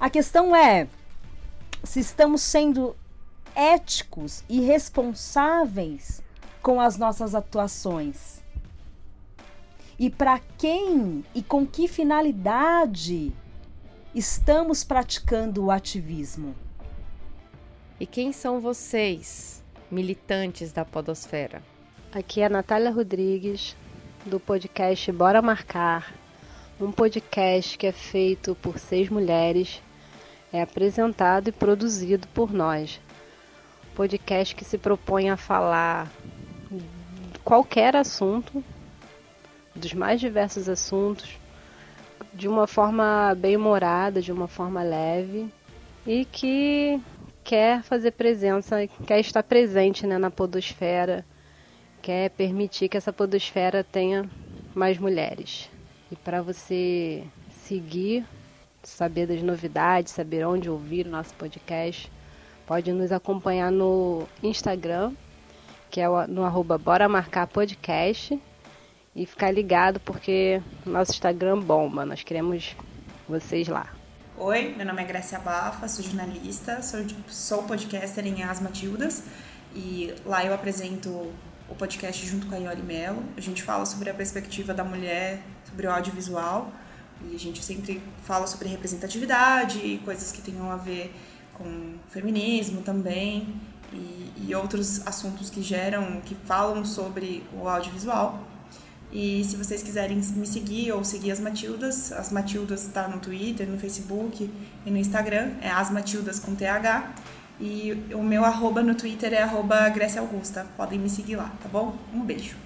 A questão é se estamos sendo éticos e responsáveis com as nossas atuações? E para quem e com que finalidade estamos praticando o ativismo? E quem são vocês, militantes da Podosfera? Aqui é a Natália Rodrigues, do podcast Bora Marcar, um podcast que é feito por seis mulheres é apresentado e produzido por nós. Podcast que se propõe a falar qualquer assunto, dos mais diversos assuntos, de uma forma bem humorada, de uma forma leve e que quer fazer presença, quer estar presente né, na podosfera, quer permitir que essa podosfera tenha mais mulheres. E para você seguir, saber das novidades, saber onde ouvir o nosso podcast, pode nos acompanhar no Instagram, que é no arroba Bora Marcar Podcast. E ficar ligado porque nosso Instagram bomba. Nós queremos vocês lá. Oi, meu nome é Grécia Bafa, sou jornalista, sou, sou podcaster em As Matildas e lá eu apresento o podcast junto com a Ioli Mello. A gente fala sobre a perspectiva da mulher, sobre o audiovisual e a gente sempre fala sobre representatividade e coisas que tenham a ver com feminismo também e, e outros assuntos que geram, que falam sobre o audiovisual. E se vocês quiserem me seguir ou seguir as Matildas, as Matildas está no Twitter, no Facebook e no Instagram, é as Matildas com TH. E o meu arroba no Twitter é arroba Grécia Augusta. Podem me seguir lá, tá bom? Um beijo.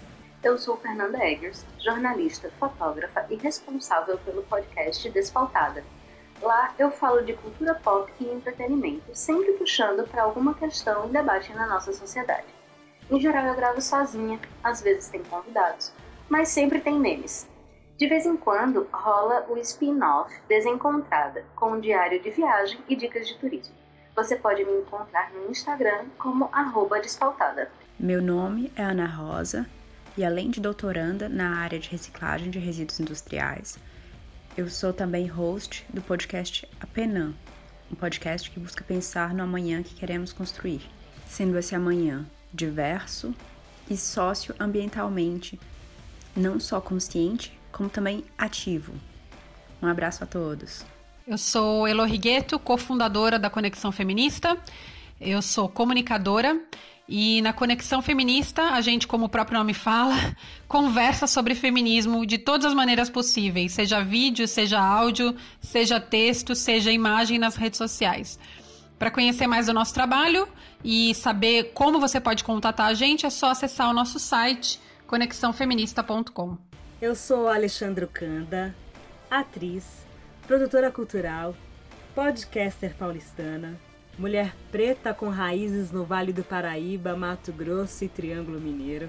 Eu sou Fernanda Eggers, jornalista, fotógrafa e responsável pelo podcast Despautada. Lá eu falo de cultura pop e entretenimento, sempre puxando para alguma questão em debate na nossa sociedade. Em geral eu gravo sozinha, às vezes tem convidados, mas sempre tem memes. De vez em quando rola o spin-off Desencontrada, com um diário de viagem e dicas de turismo. Você pode me encontrar no Instagram como despautada. Meu nome é Ana Rosa e além de doutoranda na área de reciclagem de resíduos industriais, eu sou também host do podcast Apenã, um podcast que busca pensar no amanhã que queremos construir, sendo esse amanhã diverso e socioambientalmente não só consciente, como também ativo. Um abraço a todos. Eu sou Elo Rigueto, cofundadora da Conexão Feminista. Eu sou comunicadora e na Conexão Feminista, a gente, como o próprio nome fala, conversa sobre feminismo de todas as maneiras possíveis, seja vídeo, seja áudio, seja texto, seja imagem nas redes sociais. Para conhecer mais do nosso trabalho e saber como você pode contatar a gente, é só acessar o nosso site conexãofeminista.com. Eu sou Alexandro Canda, atriz, produtora cultural, podcaster paulistana, mulher preta com raízes no Vale do Paraíba, Mato Grosso e Triângulo Mineiro.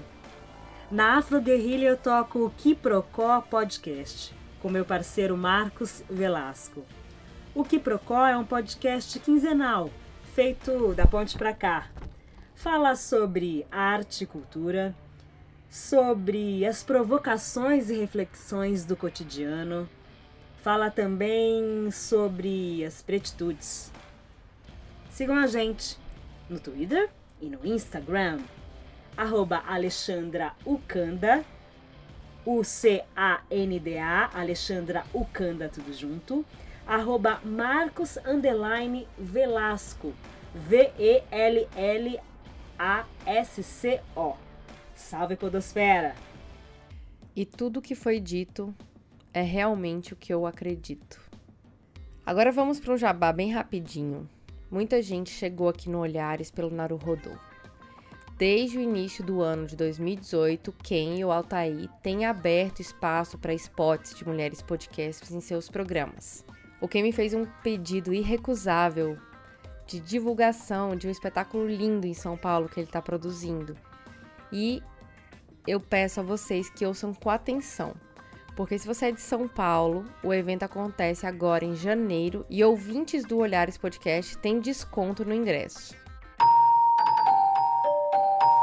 Na Afro Guerrilha eu toco o Quiprocó Podcast, com meu parceiro Marcos Velasco. O Quiprocó é um podcast quinzenal, feito da ponte para cá. Fala sobre arte e cultura, sobre as provocações e reflexões do cotidiano. Fala também sobre as pretitudes. Sigam a gente no Twitter e no Instagram, arroba Alexandra Ucanda, U-C-A-N-D-A, Alexandra Ucanda, tudo junto, arroba Marcos Underline Velasco, V-E-L-L-A-S-C-O. Salve Podosfera! E tudo que foi dito é realmente o que eu acredito. Agora vamos para o jabá bem rapidinho. Muita gente chegou aqui no Olhares pelo Naruhodô. Desde o início do ano de 2018, Ken e o Altair têm aberto espaço para spots de mulheres podcasters em seus programas. O Ken me fez um pedido irrecusável de divulgação de um espetáculo lindo em São Paulo que ele está produzindo. E eu peço a vocês que ouçam com atenção. Porque se você é de São Paulo, o evento acontece agora em janeiro e ouvintes do Olhares Podcast têm desconto no ingresso.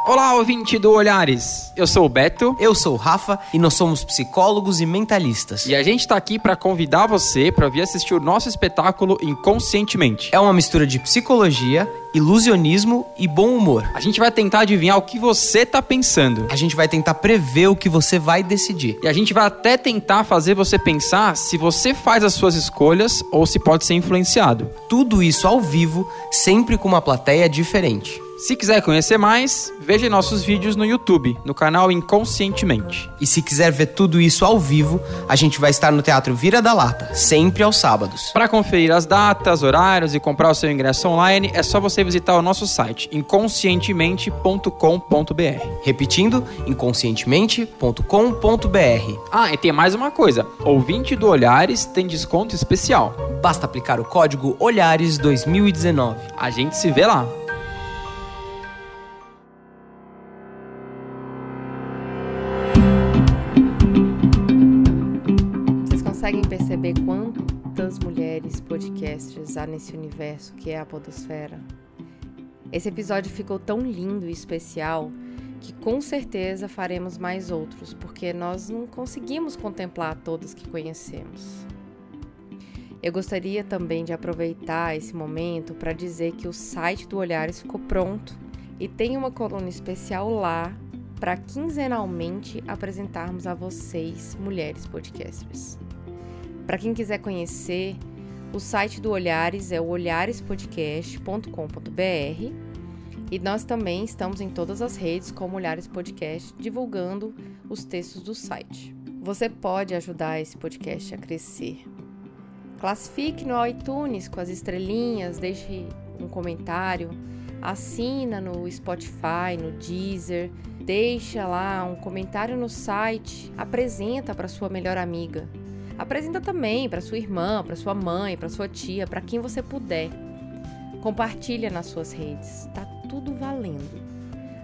Olá, ouvinte do Olhares. Eu sou o Beto. Eu sou o Rafa e nós somos psicólogos e mentalistas. E a gente está aqui para convidar você para vir assistir o nosso espetáculo Inconscientemente. É uma mistura de psicologia, ilusionismo e bom humor. A gente vai tentar adivinhar o que você está pensando. A gente vai tentar prever o que você vai decidir. E a gente vai até tentar fazer você pensar se você faz as suas escolhas ou se pode ser influenciado. Tudo isso ao vivo, sempre com uma plateia diferente. Se quiser conhecer mais, veja nossos vídeos no YouTube, no canal Inconscientemente. E se quiser ver tudo isso ao vivo, a gente vai estar no Teatro Vira da Lata, sempre aos sábados. Para conferir as datas, horários e comprar o seu ingresso online, é só você visitar o nosso site inconscientemente.com.br. Repetindo, inconscientemente.com.br. Ah, e tem mais uma coisa: ouvinte do Olhares tem desconto especial. Basta aplicar o código Olhares 2019. A gente se vê lá. Mulheres podcasters há nesse universo que é a Podosfera? Esse episódio ficou tão lindo e especial que com certeza faremos mais outros, porque nós não conseguimos contemplar todos que conhecemos. Eu gostaria também de aproveitar esse momento para dizer que o site do Olhares ficou pronto e tem uma coluna especial lá para quinzenalmente apresentarmos a vocês, mulheres podcasters. Para quem quiser conhecer, o site do Olhares é o olharespodcast.com.br e nós também estamos em todas as redes como Olhares Podcast, divulgando os textos do site. Você pode ajudar esse podcast a crescer. Classifique no iTunes com as estrelinhas, deixe um comentário, assina no Spotify, no Deezer, deixa lá um comentário no site, apresenta para sua melhor amiga. Apresenta também para sua irmã, para sua mãe, para sua tia, para quem você puder. Compartilha nas suas redes, tá tudo valendo.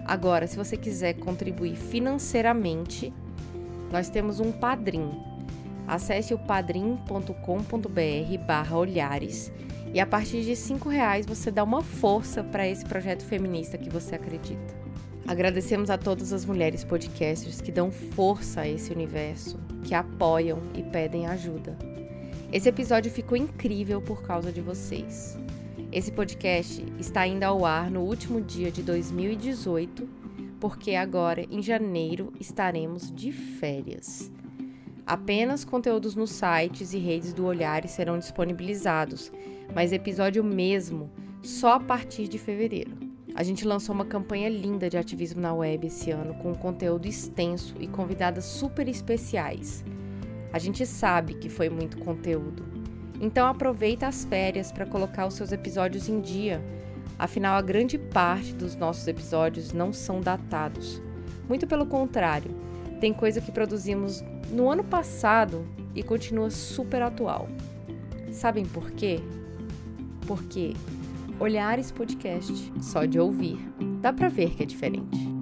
Agora, se você quiser contribuir financeiramente, nós temos um padrinho. Acesse o padrim.com.br barra olhares e a partir de cinco reais você dá uma força para esse projeto feminista que você acredita. Agradecemos a todas as mulheres podcasters que dão força a esse universo, que apoiam e pedem ajuda. Esse episódio ficou incrível por causa de vocês. Esse podcast está ainda ao ar no último dia de 2018, porque agora, em janeiro, estaremos de férias. Apenas conteúdos nos sites e redes do Olhares serão disponibilizados, mas episódio mesmo só a partir de fevereiro. A gente lançou uma campanha linda de ativismo na web esse ano, com conteúdo extenso e convidadas super especiais. A gente sabe que foi muito conteúdo. Então aproveita as férias para colocar os seus episódios em dia. Afinal, a grande parte dos nossos episódios não são datados. Muito pelo contrário, tem coisa que produzimos no ano passado e continua super atual. Sabem por quê? Porque Olhares Podcast, só de ouvir, dá pra ver que é diferente.